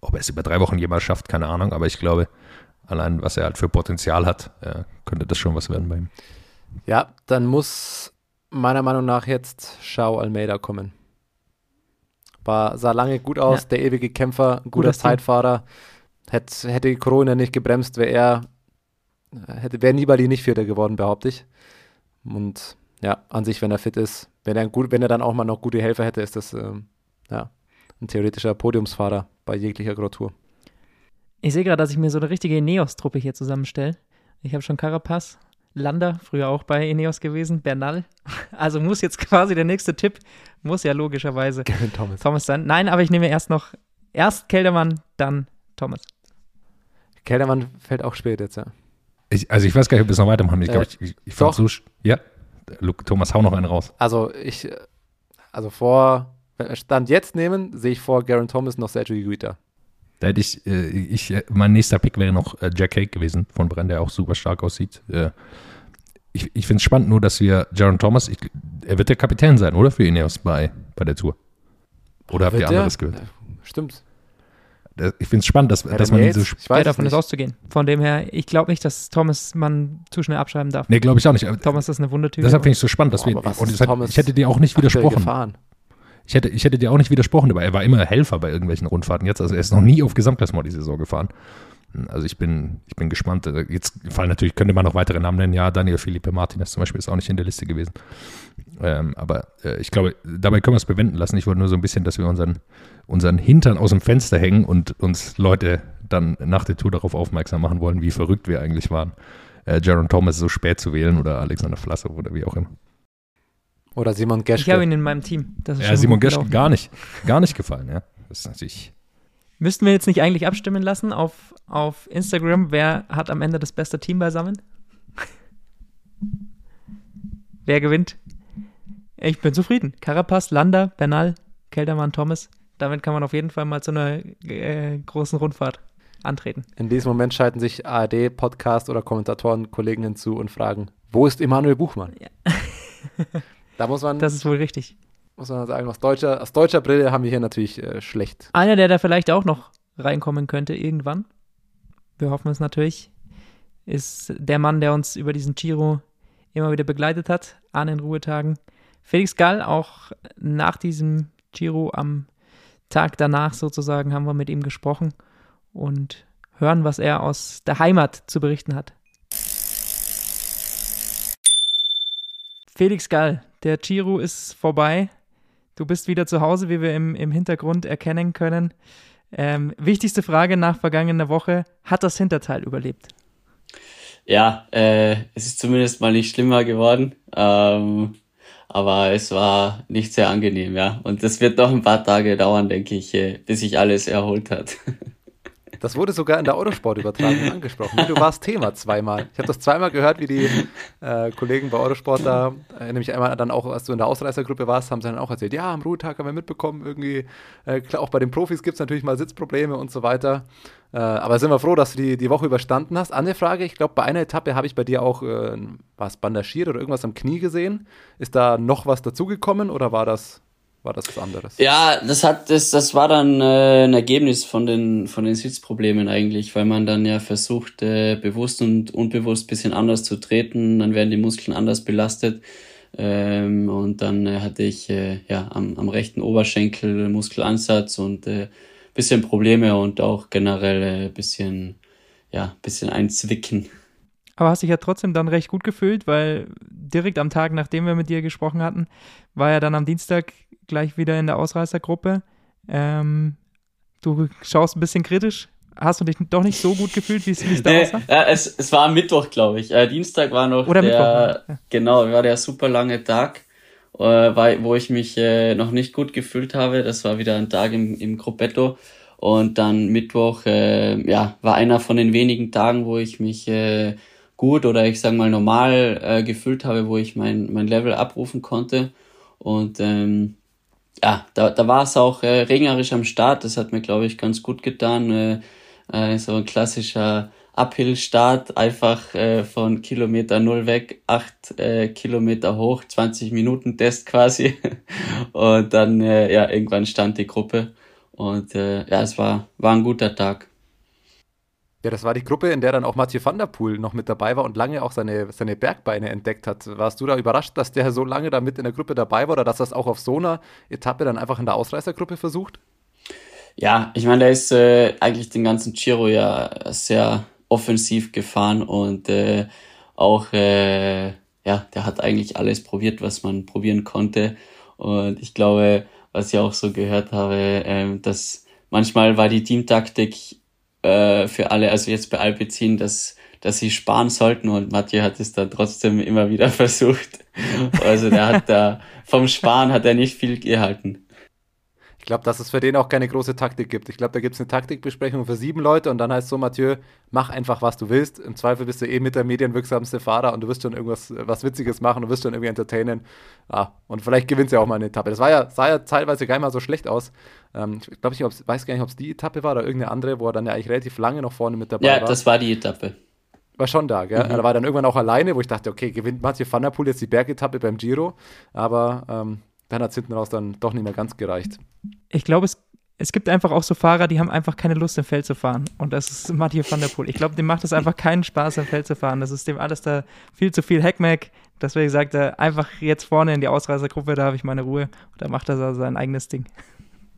ob er es über drei Wochen jemals schafft, keine Ahnung, aber ich glaube, allein was er halt für Potenzial hat, äh, könnte das schon was werden bei ihm. Ja, dann muss meiner Meinung nach jetzt Shao Almeida kommen. War, sah lange gut aus, ja. der ewige Kämpfer, guter Zeitfahrer. Hätte, hätte Corona nicht gebremst, wäre er, hätte, wäre Nibali nicht Vierter geworden, behaupte ich. Und ja, an sich, wenn er fit ist, wenn er, gut, wenn er dann auch mal noch gute Helfer hätte, ist das ähm, ja, ein theoretischer Podiumsfahrer bei jeglicher Grotour. Ich sehe gerade, dass ich mir so eine richtige Ineos-Truppe hier zusammenstelle. Ich habe schon Carapaz, Landa, früher auch bei Ineos gewesen, Bernal. Also muss jetzt quasi der nächste Tipp, muss ja logischerweise Thomas. Thomas sein. Nein, aber ich nehme erst noch, erst Keldermann, dann Thomas. Keldermann fällt auch spät jetzt, ja. Ich, also ich weiß gar nicht, ob wir es noch weitermachen. Ich glaube, ich, ich, ich fand so. Ja, Thomas, hau noch einen raus. Also ich, also vor, Stand jetzt nehmen, sehe ich vor Garen Thomas noch Sergio Guita. Da hätte ich, äh, ich, mein nächster Pick wäre noch äh, Jack Hake gewesen von Brenn, der auch super stark aussieht. Äh, ich ich finde es spannend nur, dass wir Jaron Thomas, ich, er wird der Kapitän sein, oder? Für Ineos bei, bei der Tour. Oder habt ihr anderes gehört? Stimmt. Ich finde es spannend, dass, ja, dass man ihn so schwer davon ist auszugehen. Von dem her, ich glaube nicht, dass Thomas man zu schnell abschreiben darf. Nee, glaube ich auch nicht. Thomas ist eine Wundertüte. Deshalb finde ich es so spannend, dass oh, wir. Und deshalb, ich hätte dir auch nicht widersprochen. Gefahren? Ich hätte, ich hätte dir auch nicht widersprochen, aber er war immer Helfer bei irgendwelchen Rundfahrten jetzt. Also er ist noch nie auf Gesamtklassement die Saison gefahren. Also ich bin, ich bin gespannt. Jetzt fallen natürlich, könnte man noch weitere Namen nennen. Ja, Daniel Felipe Martinez zum Beispiel ist auch nicht in der Liste gewesen. Ähm, aber äh, ich glaube, dabei können wir es bewenden lassen. Ich wollte nur so ein bisschen, dass wir unseren, unseren Hintern aus dem Fenster hängen und uns Leute dann nach der Tour darauf aufmerksam machen wollen, wie verrückt wir eigentlich waren, äh, Jaron Thomas so spät zu wählen oder Alexander Flasser oder wie auch immer. Oder Simon Geschke. Ich habe ihn in meinem Team. ja, Simon Geschke gar nicht, gar nicht gefallen. Ja. Das ist natürlich Müssten wir jetzt nicht eigentlich abstimmen lassen auf, auf Instagram, wer hat am Ende das beste Team beisammen? wer gewinnt? Ich bin zufrieden. Carapaz, Landa, Bernal, Keldermann, Thomas. Damit kann man auf jeden Fall mal zu einer äh, großen Rundfahrt antreten. In diesem Moment schalten sich ARD, Podcast oder Kommentatoren, Kollegen hinzu und fragen, wo ist Emanuel Buchmann? Ja. da muss man. Das ist wohl richtig muss man sagen, aus deutscher, aus deutscher Brille haben wir hier natürlich äh, schlecht. Einer, der da vielleicht auch noch reinkommen könnte irgendwann, wir hoffen es natürlich, ist der Mann, der uns über diesen Giro immer wieder begleitet hat, an den Ruhetagen. Felix Gall, auch nach diesem Giro am Tag danach sozusagen, haben wir mit ihm gesprochen und hören, was er aus der Heimat zu berichten hat. Felix Gall, der Giro ist vorbei. Du bist wieder zu Hause, wie wir im, im Hintergrund erkennen können. Ähm, wichtigste Frage nach vergangener Woche: Hat das Hinterteil überlebt? Ja, äh, es ist zumindest mal nicht schlimmer geworden. Ähm, aber es war nicht sehr angenehm, ja. Und es wird noch ein paar Tage dauern, denke ich, äh, bis sich alles erholt hat. Das wurde sogar in der Autosport übertragen angesprochen. Du warst Thema zweimal. Ich habe das zweimal gehört, wie die äh, Kollegen bei Autosport da, äh, nämlich einmal dann auch, als du in der Ausreißergruppe warst, haben sie dann auch erzählt, ja, am Ruhetag haben wir mitbekommen, irgendwie, äh, klar, auch bei den Profis gibt es natürlich mal Sitzprobleme und so weiter. Äh, aber sind wir froh, dass du die, die Woche überstanden hast. Andere Frage, ich glaube, bei einer Etappe habe ich bei dir auch, äh, was, bandagiert oder irgendwas am Knie gesehen. Ist da noch was dazugekommen oder war das war das was anderes? Ja, das hat das, das war dann äh, ein Ergebnis von den von den Sitzproblemen eigentlich, weil man dann ja versucht, äh, bewusst und unbewusst bisschen anders zu treten, dann werden die Muskeln anders belastet. Ähm, und dann äh, hatte ich äh, ja am, am rechten Oberschenkel Muskelansatz und äh, bisschen Probleme und auch generell äh, bisschen ja bisschen einzwicken. Aber hast dich ja trotzdem dann recht gut gefühlt, weil direkt am Tag, nachdem wir mit dir gesprochen hatten, war ja dann am Dienstag gleich wieder in der Ausreißergruppe. Ähm, du schaust ein bisschen kritisch. Hast du dich doch nicht so gut gefühlt, wie es da nee, aussah? Ja, es, es war Mittwoch, glaube ich. Äh, Dienstag war noch Oder der, Mittwoch, genau, war der super lange Tag, äh, wo ich mich äh, noch nicht gut gefühlt habe. Das war wieder ein Tag im, im Gruppetto. Und dann Mittwoch, äh, ja, war einer von den wenigen Tagen, wo ich mich äh, gut oder ich sage mal normal äh, gefühlt habe, wo ich mein, mein Level abrufen konnte. Und ähm, ja, da, da war es auch äh, regnerisch am Start. Das hat mir, glaube ich, ganz gut getan. Äh, äh, so ein klassischer Uphill-Start, einfach äh, von Kilometer null weg, acht äh, Kilometer hoch, 20 Minuten Test quasi. Und dann, äh, ja, irgendwann stand die Gruppe. Und äh, ja, es war, war ein guter Tag. Ja, das war die Gruppe, in der dann auch Mathieu van der Poel noch mit dabei war und lange auch seine, seine Bergbeine entdeckt hat. Warst du da überrascht, dass der so lange da mit in der Gruppe dabei war oder dass das auch auf so einer Etappe dann einfach in der Ausreißergruppe versucht? Ja, ich meine, der ist äh, eigentlich den ganzen Giro ja sehr offensiv gefahren und äh, auch, äh, ja, der hat eigentlich alles probiert, was man probieren konnte. Und ich glaube, was ich auch so gehört habe, äh, dass manchmal war die Teamtaktik äh, für alle, also jetzt bei Alpecin, dass, dass sie sparen sollten und Mathieu hat es dann trotzdem immer wieder versucht. Also der hat da, vom Sparen hat er nicht viel gehalten. Ich glaube, dass es für den auch keine große Taktik gibt. Ich glaube, da gibt es eine Taktikbesprechung für sieben Leute und dann heißt so, Mathieu, mach einfach, was du willst. Im Zweifel bist du eh mit der medienwirksamste Fahrer und du wirst schon irgendwas was Witziges machen, du wirst schon irgendwie entertainen. Ja, und vielleicht gewinnst du ja auch mal eine Etappe. Das war ja, sah ja teilweise gar nicht mal so schlecht aus. Ähm, ich glaube, ich weiß gar nicht, ob es die Etappe war oder irgendeine andere, wo er dann ja eigentlich relativ lange noch vorne mit dabei ja, war. Ja, das war die Etappe. War schon da, gell? Mhm. Er war dann irgendwann auch alleine, wo ich dachte, okay, gewinnt Mathieu van der Poel jetzt die Bergetappe beim Giro, aber ähm, dann hat es hinten raus dann doch nicht mehr ganz gereicht. Ich glaube, es es gibt einfach auch so Fahrer, die haben einfach keine Lust im Feld zu fahren. Und das ist Mathieu van der Poel. Ich glaube, dem macht es einfach keinen Spaß, im Feld zu fahren. Das ist dem alles da viel zu viel Hackmack. Deswegen sagt er, einfach jetzt vorne in die Ausreißergruppe, da habe ich meine Ruhe. Und da macht er sein eigenes Ding.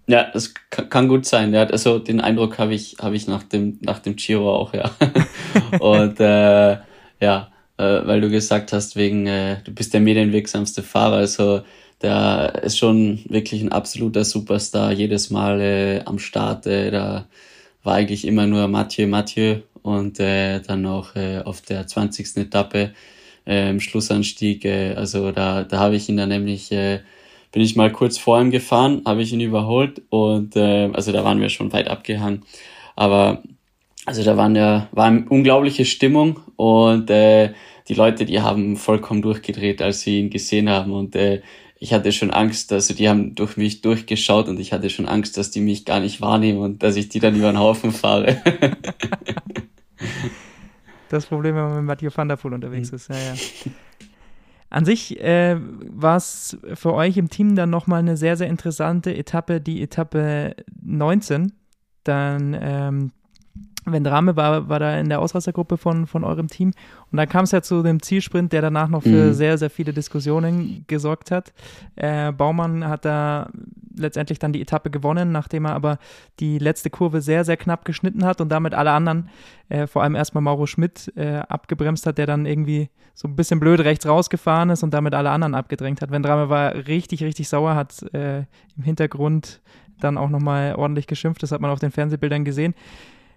Ja, das kann gut sein. Ja, also den Eindruck habe ich, habe ich nach dem, nach dem Giro auch, ja. Und äh, ja, äh, weil du gesagt hast, wegen, äh, du bist der medienwirksamste Fahrer. Also der ist schon wirklich ein absoluter Superstar, jedes Mal äh, am Start. Äh, da war eigentlich immer nur Mathieu, Mathieu und äh, dann noch äh, auf der 20. Etappe äh, im Schlussanstieg. Äh, also da, da habe ich ihn dann nämlich, äh, bin ich mal kurz vor ihm gefahren, habe ich ihn überholt und äh, also da waren wir schon weit abgehangen. Aber also da waren ja, war eine unglaubliche Stimmung und äh, die Leute, die haben vollkommen durchgedreht, als sie ihn gesehen haben und äh, ich hatte schon Angst, also die haben durch mich durchgeschaut und ich hatte schon Angst, dass die mich gar nicht wahrnehmen und dass ich die dann über den Haufen fahre. das Problem, wenn man mit Mathieu van der Poel unterwegs mhm. ist, ja, ja. An sich äh, war es für euch im Team dann nochmal eine sehr, sehr interessante Etappe, die Etappe 19. Dann ähm, Vendrame war, war da in der Ausreißergruppe von, von eurem Team. Und dann kam es ja zu dem Zielsprint, der danach noch für mhm. sehr, sehr viele Diskussionen gesorgt hat. Äh, Baumann hat da letztendlich dann die Etappe gewonnen, nachdem er aber die letzte Kurve sehr, sehr knapp geschnitten hat und damit alle anderen, äh, vor allem erstmal Mauro Schmidt, äh, abgebremst hat, der dann irgendwie so ein bisschen blöd rechts rausgefahren ist und damit alle anderen abgedrängt hat. Vendrame war richtig, richtig sauer, hat äh, im Hintergrund dann auch nochmal ordentlich geschimpft. Das hat man auf den Fernsehbildern gesehen.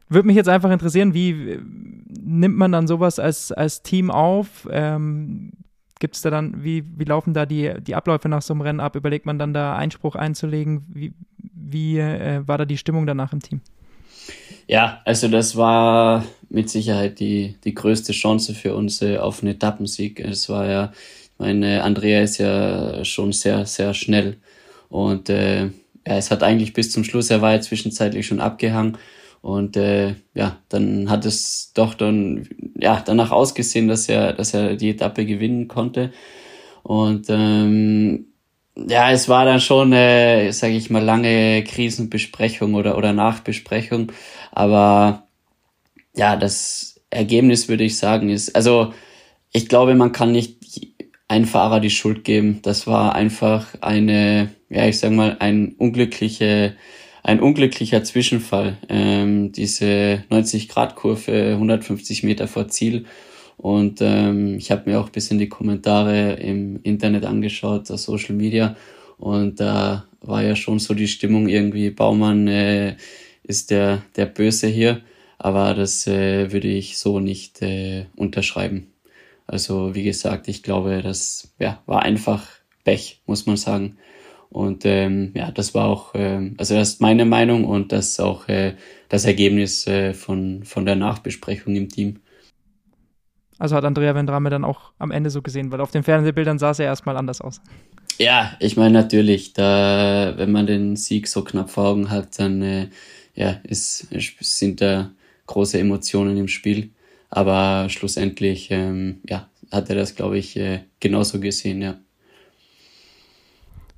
Würde mich jetzt einfach interessieren, wie äh, nimmt man dann sowas als, als Team auf? Ähm, Gibt es da dann, wie, wie laufen da die, die Abläufe nach so einem Rennen ab? Überlegt man dann da Einspruch einzulegen? Wie, wie äh, war da die Stimmung danach im Team? Ja, also das war mit Sicherheit die, die größte Chance für uns äh, auf einen Etappensieg. Es war ja, ich meine, Andrea ist ja schon sehr, sehr schnell und äh, ja, es hat eigentlich bis zum Schluss, er war ja zwischenzeitlich schon abgehangen und äh, ja, dann hat es doch dann ja danach ausgesehen, dass er, dass er die Etappe gewinnen konnte. Und ähm, ja, es war dann schon, äh, sage ich mal, lange Krisenbesprechung oder oder Nachbesprechung. Aber ja, das Ergebnis würde ich sagen ist, also ich glaube, man kann nicht ein Fahrer die Schuld geben. Das war einfach eine, ja, ich sag mal, ein unglückliche ein unglücklicher Zwischenfall. Ähm, diese 90-Grad-Kurve 150 Meter vor Ziel. Und ähm, ich habe mir auch bis in die Kommentare im Internet angeschaut, auf Social Media. Und da war ja schon so die Stimmung irgendwie, Baumann äh, ist der, der Böse hier. Aber das äh, würde ich so nicht äh, unterschreiben. Also wie gesagt, ich glaube, das ja, war einfach Pech, muss man sagen. Und ähm, ja, das war auch, äh, also das ist meine Meinung und das ist auch äh, das Ergebnis äh, von, von der Nachbesprechung im Team. Also hat Andrea Vendrame dann auch am Ende so gesehen, weil auf den Fernsehbildern sah es ja erstmal anders aus. Ja, ich meine natürlich, da, wenn man den Sieg so knapp vor Augen hat, dann äh, ja, ist, sind da große Emotionen im Spiel. Aber schlussendlich ähm, ja, hat er das, glaube ich, äh, genauso gesehen, ja.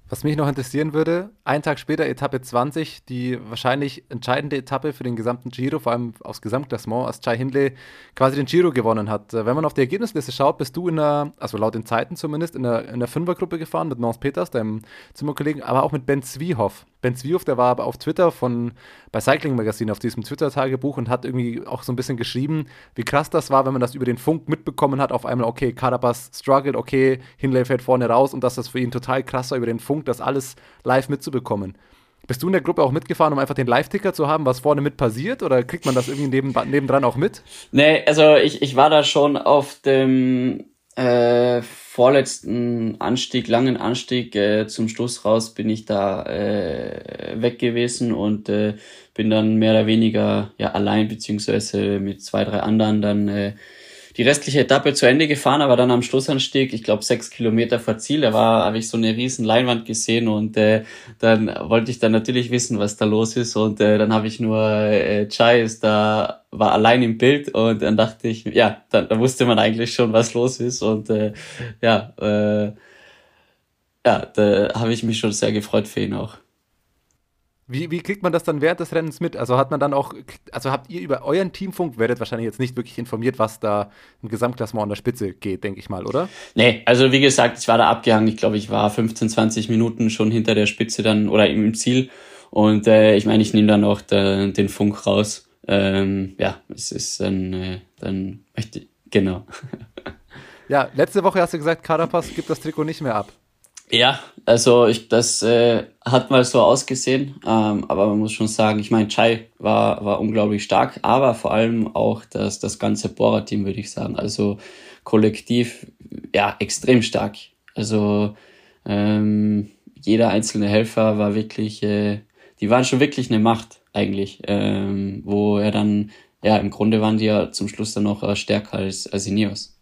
Was mich noch interessieren würde, einen Tag später Etappe 20, die wahrscheinlich entscheidende Etappe für den gesamten Giro, vor allem aufs Gesamtklassement, als Chai Hindley quasi den Giro gewonnen hat. Wenn man auf die Ergebnisliste schaut, bist du in der, also laut den Zeiten zumindest, in der, in der Fünfergruppe gefahren mit Nance Peters, deinem Zimmerkollegen, aber auch mit Ben Zwiehoff. Ben Zwiehoff, der war aber auf Twitter von bei Cycling Magazine auf diesem Twitter-Tagebuch und hat irgendwie auch so ein bisschen geschrieben, wie krass das war, wenn man das über den Funk mitbekommen hat, auf einmal, okay, Carapaz struggled, okay, Hindley fällt vorne raus und dass das für ihn total krass war, über den Funk das alles live mitzubekommen. Bist du in der Gruppe auch mitgefahren, um einfach den Live-Ticker zu haben, was vorne mit passiert? Oder kriegt man das irgendwie neben, nebendran auch mit? Nee, also ich, ich war da schon auf dem äh, vorletzten Anstieg, langen Anstieg äh, zum Schluss raus bin ich da äh, weg gewesen und äh, bin dann mehr oder weniger ja allein beziehungsweise mit zwei, drei anderen dann äh, die restliche Etappe zu Ende gefahren, aber dann am Schlussanstieg, ich glaube sechs Kilometer vor Ziel, da war, habe ich so eine riesen Leinwand gesehen und äh, dann wollte ich dann natürlich wissen, was da los ist und äh, dann habe ich nur äh, Chai ist da war allein im Bild und dann dachte ich, ja, dann, dann wusste man eigentlich schon, was los ist und äh, ja, äh, ja, da habe ich mich schon sehr gefreut für ihn auch. Wie, wie kriegt man das dann während des Rennens mit? Also hat man dann auch, also habt ihr über euren Teamfunk, werdet wahrscheinlich jetzt nicht wirklich informiert, was da im Gesamtklassement an der Spitze geht, denke ich mal, oder? Nee, also wie gesagt, ich war da abgehangen. Ich glaube, ich war 15, 20 Minuten schon hinter der Spitze dann oder im Ziel. Und äh, ich meine, ich nehme dann auch da, den Funk raus. Ähm, ja, es ist dann, äh, dann möchte ich, genau. ja, letzte Woche hast du gesagt, Carapaz gibt das Trikot nicht mehr ab. Ja, also ich, das äh, hat mal so ausgesehen, ähm, aber man muss schon sagen, ich meine, Chai war, war unglaublich stark, aber vor allem auch das, das ganze Bohrer-Team, würde ich sagen. Also kollektiv, ja, extrem stark. Also ähm, jeder einzelne Helfer war wirklich, äh, die waren schon wirklich eine Macht eigentlich, ähm, wo er dann, ja, im Grunde waren die ja zum Schluss dann noch äh, stärker als, als Ineos.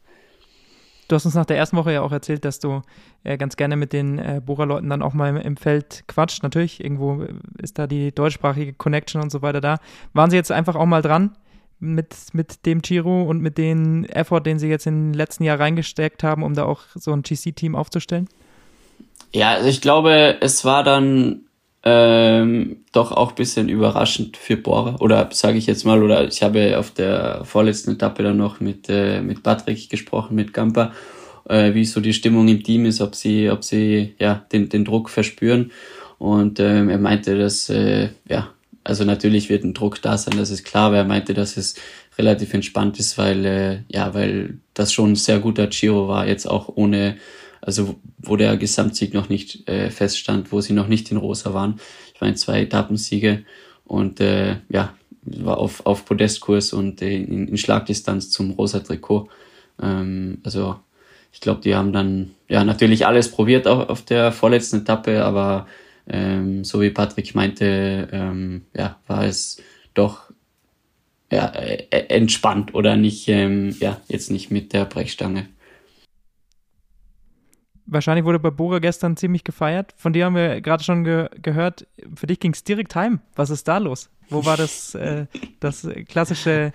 Du hast uns nach der ersten Woche ja auch erzählt, dass du äh, ganz gerne mit den äh, Bohrerleuten dann auch mal im, im, Feld quatscht. Natürlich, irgendwo ist da die deutschsprachige Connection und so weiter da. Waren sie jetzt einfach auch mal dran mit, mit dem Giro und mit dem Effort, den sie jetzt im letzten Jahr reingesteckt haben, um da auch so ein GC-Team aufzustellen? Ja, also ich glaube, es war dann ähm, doch auch bisschen überraschend für Bohrer. Oder sage ich jetzt mal, oder ich habe auf der vorletzten Etappe dann noch mit, äh, mit Patrick gesprochen, mit Gamper, äh, wie so die Stimmung im Team ist, ob sie, ob sie ja den, den Druck verspüren. Und ähm, er meinte, dass äh, ja, also natürlich wird ein Druck da sein, das ist klar, aber er meinte, dass es relativ entspannt ist, weil äh, ja, weil das schon ein sehr guter Giro war, jetzt auch ohne also wo der Gesamtsieg noch nicht äh, feststand, wo sie noch nicht in Rosa waren. Ich meine, zwei Etappensiege und äh, ja, war auf, auf Podestkurs und äh, in, in Schlagdistanz zum rosa Trikot. Ähm, also ich glaube, die haben dann ja natürlich alles probiert auf, auf der vorletzten Etappe, aber ähm, so wie Patrick meinte, ähm, ja, war es doch ja, äh, entspannt oder nicht, ähm, ja, jetzt nicht mit der Brechstange. Wahrscheinlich wurde bei Bora gestern ziemlich gefeiert. Von dir haben wir gerade schon ge gehört. Für dich ging es direkt heim. Was ist da los? Wo war das, äh, das klassische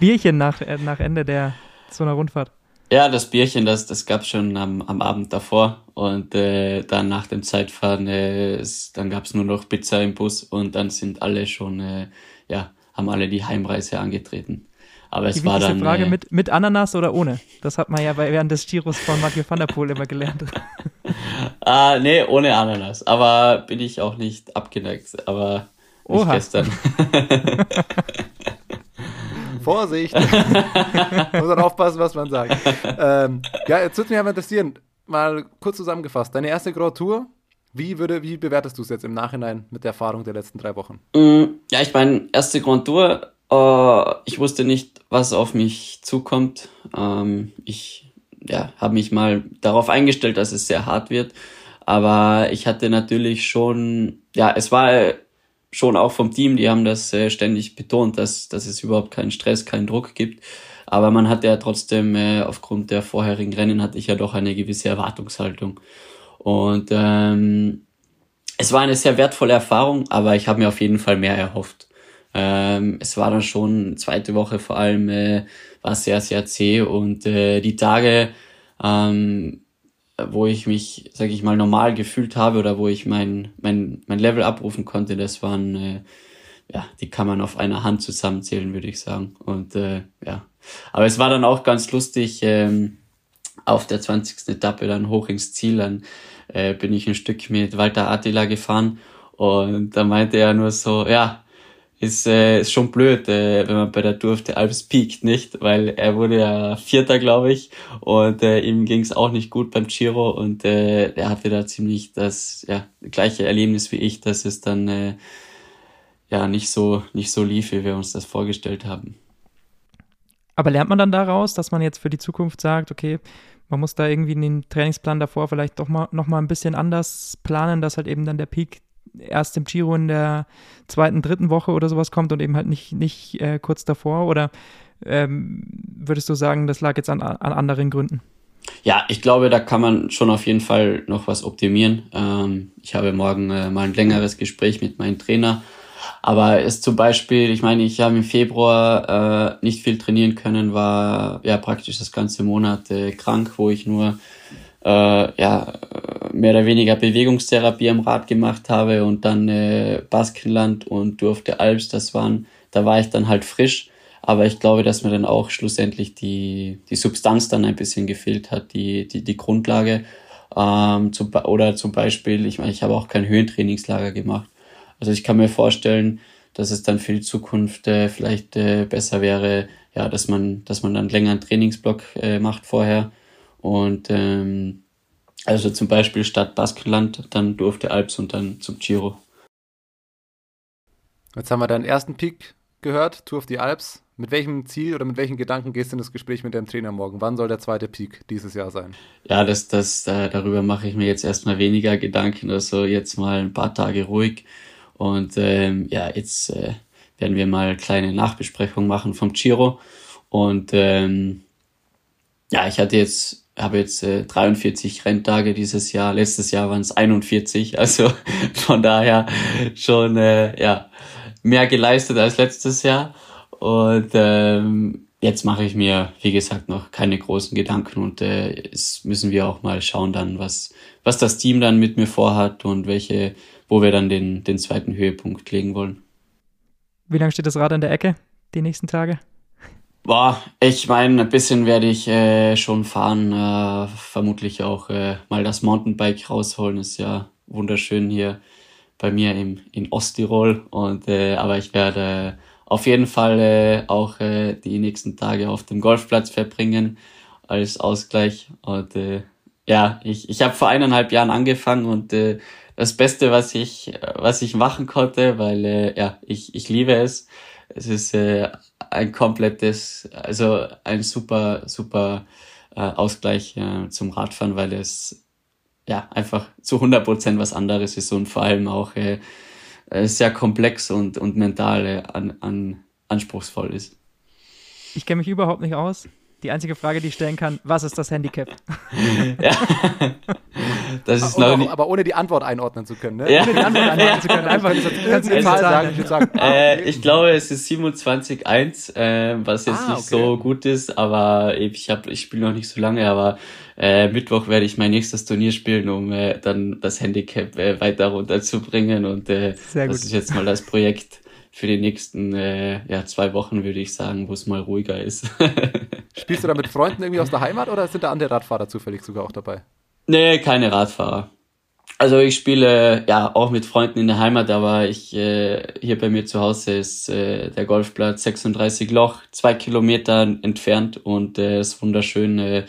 Bierchen nach, äh, nach Ende der so einer Rundfahrt? Ja, das Bierchen, das, das gab es schon am, am Abend davor. Und äh, dann nach dem Zeitfahren, äh, es, dann gab es nur noch Pizza im Bus und dann sind alle schon, äh, ja, haben alle die Heimreise angetreten. Aber es die war dann. Frage, äh, mit, mit Ananas oder ohne? Das hat man ja während des Giros von Mathieu van der Poel immer gelernt. ah, nee, ohne Ananas. Aber bin ich auch nicht abgeneigt. Aber nicht Oha. gestern. Vorsicht! Muss man aufpassen, was man sagt. Ähm, ja, jetzt würde mich aber interessieren, mal kurz zusammengefasst. Deine erste Grand Tour, wie, würde, wie bewertest du es jetzt im Nachhinein mit der Erfahrung der letzten drei Wochen? Mm, ja, ich meine, erste Grand Tour Uh, ich wusste nicht, was auf mich zukommt. Ähm, ich ja, habe mich mal darauf eingestellt, dass es sehr hart wird. Aber ich hatte natürlich schon, ja, es war schon auch vom Team, die haben das äh, ständig betont, dass, dass es überhaupt keinen Stress, keinen Druck gibt. Aber man hatte ja trotzdem, äh, aufgrund der vorherigen Rennen, hatte ich ja doch eine gewisse Erwartungshaltung. Und ähm, es war eine sehr wertvolle Erfahrung, aber ich habe mir auf jeden Fall mehr erhofft. Ähm, es war dann schon zweite Woche vor allem, äh, war sehr, sehr zäh und äh, die Tage, ähm, wo ich mich, sag ich mal, normal gefühlt habe oder wo ich mein, mein, mein Level abrufen konnte, das waren, äh, ja, die kann man auf einer Hand zusammenzählen, würde ich sagen. Und äh, ja, aber es war dann auch ganz lustig, ähm, auf der 20. Etappe dann hoch ins Ziel, dann äh, bin ich ein Stück mit Walter Attila gefahren und da meinte er nur so, ja, ist, äh, ist schon blöd, äh, wenn man bei der Tour auf der Alps piekt, nicht? Weil er wurde ja Vierter, glaube ich, und äh, ihm ging es auch nicht gut beim Giro und äh, er hatte da ziemlich das ja, gleiche Erlebnis wie ich, dass es dann äh, ja nicht so nicht so lief, wie wir uns das vorgestellt haben. Aber lernt man dann daraus, dass man jetzt für die Zukunft sagt, okay, man muss da irgendwie den Trainingsplan davor vielleicht doch mal noch mal ein bisschen anders planen, dass halt eben dann der Peak erst im Giro in der zweiten, dritten Woche oder sowas kommt und eben halt nicht, nicht äh, kurz davor? Oder ähm, würdest du sagen, das lag jetzt an, an anderen Gründen? Ja, ich glaube, da kann man schon auf jeden Fall noch was optimieren. Ähm, ich habe morgen äh, mal ein längeres Gespräch mit meinem Trainer. Aber es zum Beispiel, ich meine, ich habe im Februar äh, nicht viel trainieren können, war ja praktisch das ganze Monat äh, krank, wo ich nur äh, ja, mehr oder weniger Bewegungstherapie am Rad gemacht habe und dann äh, Baskenland und durfte Alps, das waren, da war ich dann halt frisch. Aber ich glaube, dass mir dann auch schlussendlich die, die Substanz dann ein bisschen gefehlt hat, die, die, die Grundlage. Ähm, zum, oder zum Beispiel, ich meine, ich habe auch kein Höhentrainingslager gemacht. Also ich kann mir vorstellen, dass es dann für die Zukunft äh, vielleicht äh, besser wäre, ja, dass man, dass man dann länger einen Trainingsblock äh, macht vorher und ähm, also zum Beispiel statt Baskenland, dann durfte Alps und dann zum Giro. Jetzt haben wir deinen ersten Peak gehört, Tour of the Alps. Mit welchem Ziel oder mit welchen Gedanken gehst du in das Gespräch mit deinem Trainer morgen? Wann soll der zweite Peak dieses Jahr sein? Ja, das, das, äh, darüber mache ich mir jetzt erstmal weniger Gedanken. Also jetzt mal ein paar Tage ruhig. Und ähm, ja, jetzt äh, werden wir mal kleine Nachbesprechungen machen vom Giro. Und ähm, ja, ich hatte jetzt habe jetzt äh, 43 Renntage dieses Jahr. Letztes Jahr waren es 41. Also von daher schon äh, ja mehr geleistet als letztes Jahr. Und ähm, jetzt mache ich mir, wie gesagt, noch keine großen Gedanken und äh, es müssen wir auch mal schauen dann, was, was das Team dann mit mir vorhat und welche, wo wir dann den, den zweiten Höhepunkt legen wollen. Wie lange steht das Rad an der Ecke die nächsten Tage? Boah, ich meine, ein bisschen werde ich äh, schon fahren. Äh, vermutlich auch äh, mal das Mountainbike rausholen. Ist ja wunderschön hier bei mir im, in Osttirol. Und, äh, aber ich werde auf jeden Fall äh, auch äh, die nächsten Tage auf dem Golfplatz verbringen als Ausgleich. Und äh, ja, ich, ich habe vor eineinhalb Jahren angefangen und äh, das Beste, was ich, was ich machen konnte, weil äh, ja, ich, ich liebe es. Es ist äh, ein komplettes, also ein super, super äh, Ausgleich äh, zum Radfahren, weil es ja einfach zu 100 Prozent was anderes ist und vor allem auch äh, äh, sehr komplex und, und mental äh, an, an, anspruchsvoll ist. Ich kenne mich überhaupt nicht aus. Die einzige Frage, die ich stellen kann, was ist das Handicap? ja. Das ist aber, auch, aber ohne die Antwort einordnen zu können, ne? Ja. Ohne die Antwort einordnen zu können. Einfach kannst du eine Zahl sagen. Ich, sagen, ah, äh, ich glaube, es ist 27,1, äh, was jetzt ah, nicht okay. so gut ist, aber ich hab, ich spiele noch nicht so lange, aber äh, Mittwoch werde ich mein nächstes Turnier spielen, um äh, dann das Handicap äh, weiter runterzubringen und äh, das ist jetzt mal das Projekt für die nächsten äh, ja, zwei Wochen, würde ich sagen, wo es mal ruhiger ist. Spielst du da mit Freunden irgendwie aus der Heimat oder sind da andere Radfahrer zufällig sogar auch dabei? Nee, keine Radfahrer. Also ich spiele ja auch mit Freunden in der Heimat, aber ich äh, hier bei mir zu Hause ist äh, der Golfplatz 36 Loch, zwei Kilometer entfernt und äh, ist wunderschön, äh,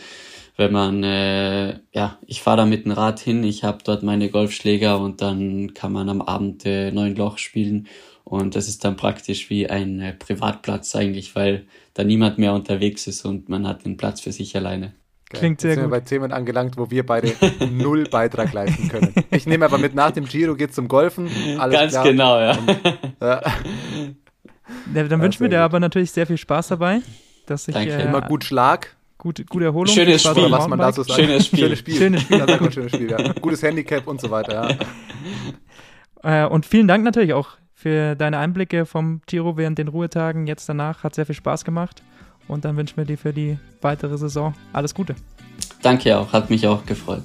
wenn man äh, ja ich fahre da mit dem Rad hin, ich habe dort meine Golfschläger und dann kann man am Abend äh, neun Loch spielen und das ist dann praktisch wie ein äh, Privatplatz eigentlich, weil da niemand mehr unterwegs ist und man hat den Platz für sich alleine. Geil. Klingt sehr Jetzt sind gut. wir bei Themen angelangt, wo wir beide null Beitrag leisten können. Ich nehme aber mit nach dem Giro geht's zum Golfen. Alles Ganz klar. genau, ja. Und, ja. ja dann wünschen wir dir aber natürlich sehr viel Spaß dabei. Dass ich, Danke. Äh, Immer gut Schlag. Gute, gute Erholung. Schönes Spiel. Was man da so sagt. Schönes Spiel. Schönes Spiel. Schönes Spiel. Ja, schönes Spiel ja. Gutes Handicap und so weiter. Ja. Äh, und vielen Dank natürlich auch für deine Einblicke vom Giro während den Ruhetagen, jetzt danach. Hat sehr viel Spaß gemacht und dann wünschen wir dir für die weitere Saison alles Gute. Danke auch, hat mich auch gefreut.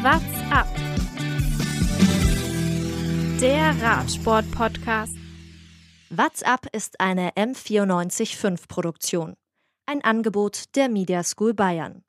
What's up? Der Radsport-Podcast. What's up ist eine M945-Produktion. Ein Angebot der Media School Bayern.